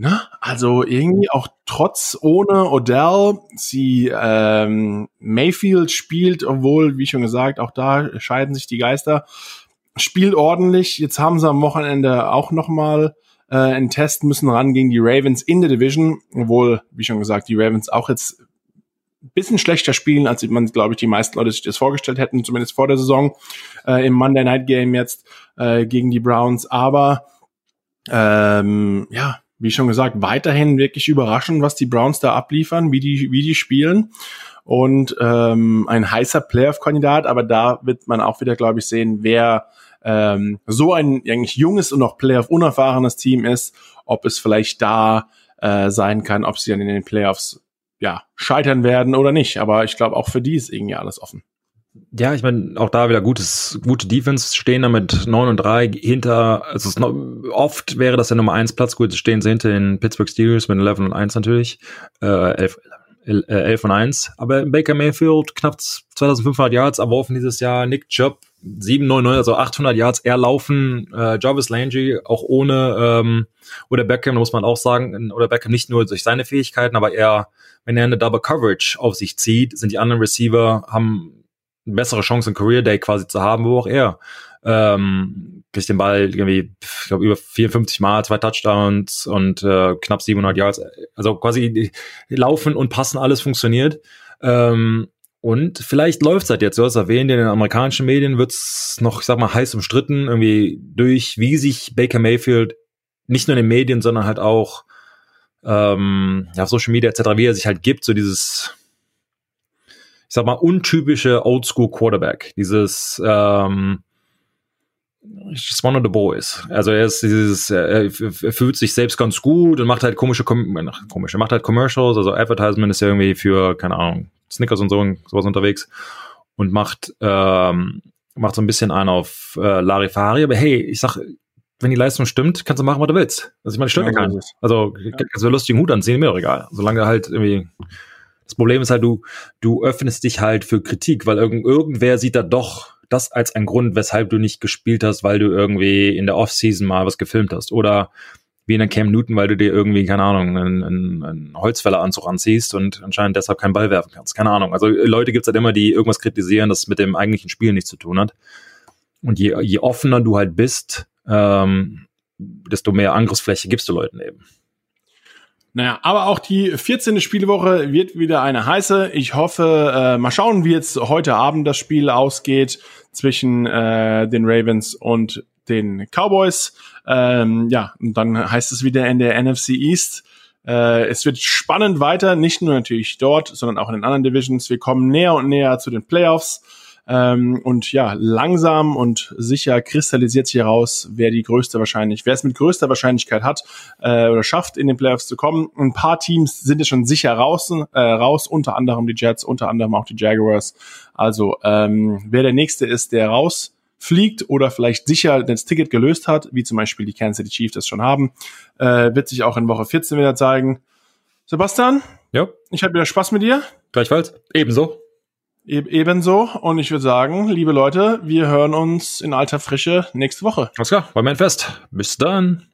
Ne? Also irgendwie auch trotz ohne Odell, sie ähm, Mayfield spielt, obwohl, wie schon gesagt, auch da scheiden sich die Geister, spielt ordentlich. Jetzt haben sie am Wochenende auch nochmal äh, einen Test müssen ran gegen die Ravens in der Division, obwohl, wie schon gesagt, die Ravens auch jetzt bisschen schlechter spielen, als man, glaube ich, die meisten Leute sich das vorgestellt hätten, zumindest vor der Saison, äh, im Monday Night Game jetzt äh, gegen die Browns. Aber ähm, ja, wie schon gesagt, weiterhin wirklich überraschend, was die Browns da abliefern, wie die, wie die spielen. Und ähm, ein heißer Playoff-Kandidat, aber da wird man auch wieder, glaube ich, sehen, wer ähm, so ein eigentlich junges und noch Playoff-unerfahrenes Team ist, ob es vielleicht da äh, sein kann, ob sie dann in den Playoffs ja scheitern werden oder nicht. Aber ich glaube, auch für die ist irgendwie alles offen.
Ja, ich meine, auch da wieder gutes, gute Defense. Stehen da mit 9 und 3 hinter, also es oft wäre das der Nummer 1 Platz, gut, stehen sie hinter den Pittsburgh Steelers mit 11 und 1 natürlich, äh, 11, 11 und 1, aber Baker Mayfield knapp 2500 Yards erworfen dieses Jahr, Nick Chubb 799, also 800 Yards erlaufen, äh, Jarvis Landry auch ohne, ähm, oder Beckham, muss man auch sagen, oder Beckham nicht nur durch seine Fähigkeiten, aber er, wenn er eine Double Coverage auf sich zieht, sind die anderen Receiver, haben bessere Chance, einen Career Day quasi zu haben, wo auch er ähm, kriegt den Ball irgendwie, ich glaube, über 54 Mal, zwei Touchdowns und äh, knapp 700 Yards. Also quasi laufen und passen, alles funktioniert. Ähm, und vielleicht läuft es halt jetzt, du hast erwähnt, in den amerikanischen Medien wird's noch, ich sag mal, heiß umstritten, irgendwie durch, wie sich Baker Mayfield nicht nur in den Medien, sondern halt auch ähm, ja, auf Social Media etc., wie er sich halt gibt, so dieses ich sag mal, untypische Oldschool Quarterback. Dieses ähm, just one of the boys. Also er ist dieses, er, er fühlt sich selbst ganz gut und macht halt komische, komische, macht halt Commercials, also Advertisement ist ja irgendwie für, keine Ahnung, Snickers und so sowas unterwegs und macht, ähm, macht so ein bisschen einen auf äh, Larifari, aber hey, ich sag, wenn die Leistung stimmt, kannst du machen, was du willst. Also ich meine, stört ja, keinen. Also ja. kannst du lustigen Hut anziehen, mir doch egal. Solange halt irgendwie das Problem ist halt, du, du öffnest dich halt für Kritik, weil irgend, irgendwer sieht da doch das als ein Grund, weshalb du nicht gespielt hast, weil du irgendwie in der Offseason mal was gefilmt hast oder wie in der Cam Newton, weil du dir irgendwie, keine Ahnung, einen, einen, einen Holzfälleranzug anziehst und anscheinend deshalb keinen Ball werfen kannst. Keine Ahnung. Also Leute gibt's halt immer, die irgendwas kritisieren, das mit dem eigentlichen Spiel nichts zu tun hat. Und je, je offener du halt bist, ähm, desto mehr Angriffsfläche gibst du Leuten eben.
Naja, aber auch die 14. Spielwoche wird wieder eine heiße. Ich hoffe, äh, mal schauen, wie jetzt heute Abend das Spiel ausgeht zwischen äh, den Ravens und den Cowboys. Ähm, ja, und dann heißt es wieder in der NFC East. Äh, es wird spannend weiter, nicht nur natürlich dort, sondern auch in den anderen Divisions. Wir kommen näher und näher zu den Playoffs. Ähm, und ja, langsam und sicher kristallisiert sich heraus, wer die größte wahrscheinlich, wer es mit größter Wahrscheinlichkeit hat äh, oder schafft, in den Playoffs zu kommen. Ein paar Teams sind ja schon sicher raus, äh, raus, unter anderem die Jets, unter anderem auch die Jaguars. Also ähm, wer der nächste ist, der raus fliegt oder vielleicht sicher das Ticket gelöst hat, wie zum Beispiel die Kansas City Chiefs das schon haben, äh, wird sich auch in Woche 14 wieder zeigen. Sebastian?
Ja.
Ich habe wieder Spaß mit dir.
Gleichfalls. Ebenso.
Ebenso. Und ich würde sagen, liebe Leute, wir hören uns in alter Frische nächste Woche.
Alles klar, war mein Fest. Bis dann.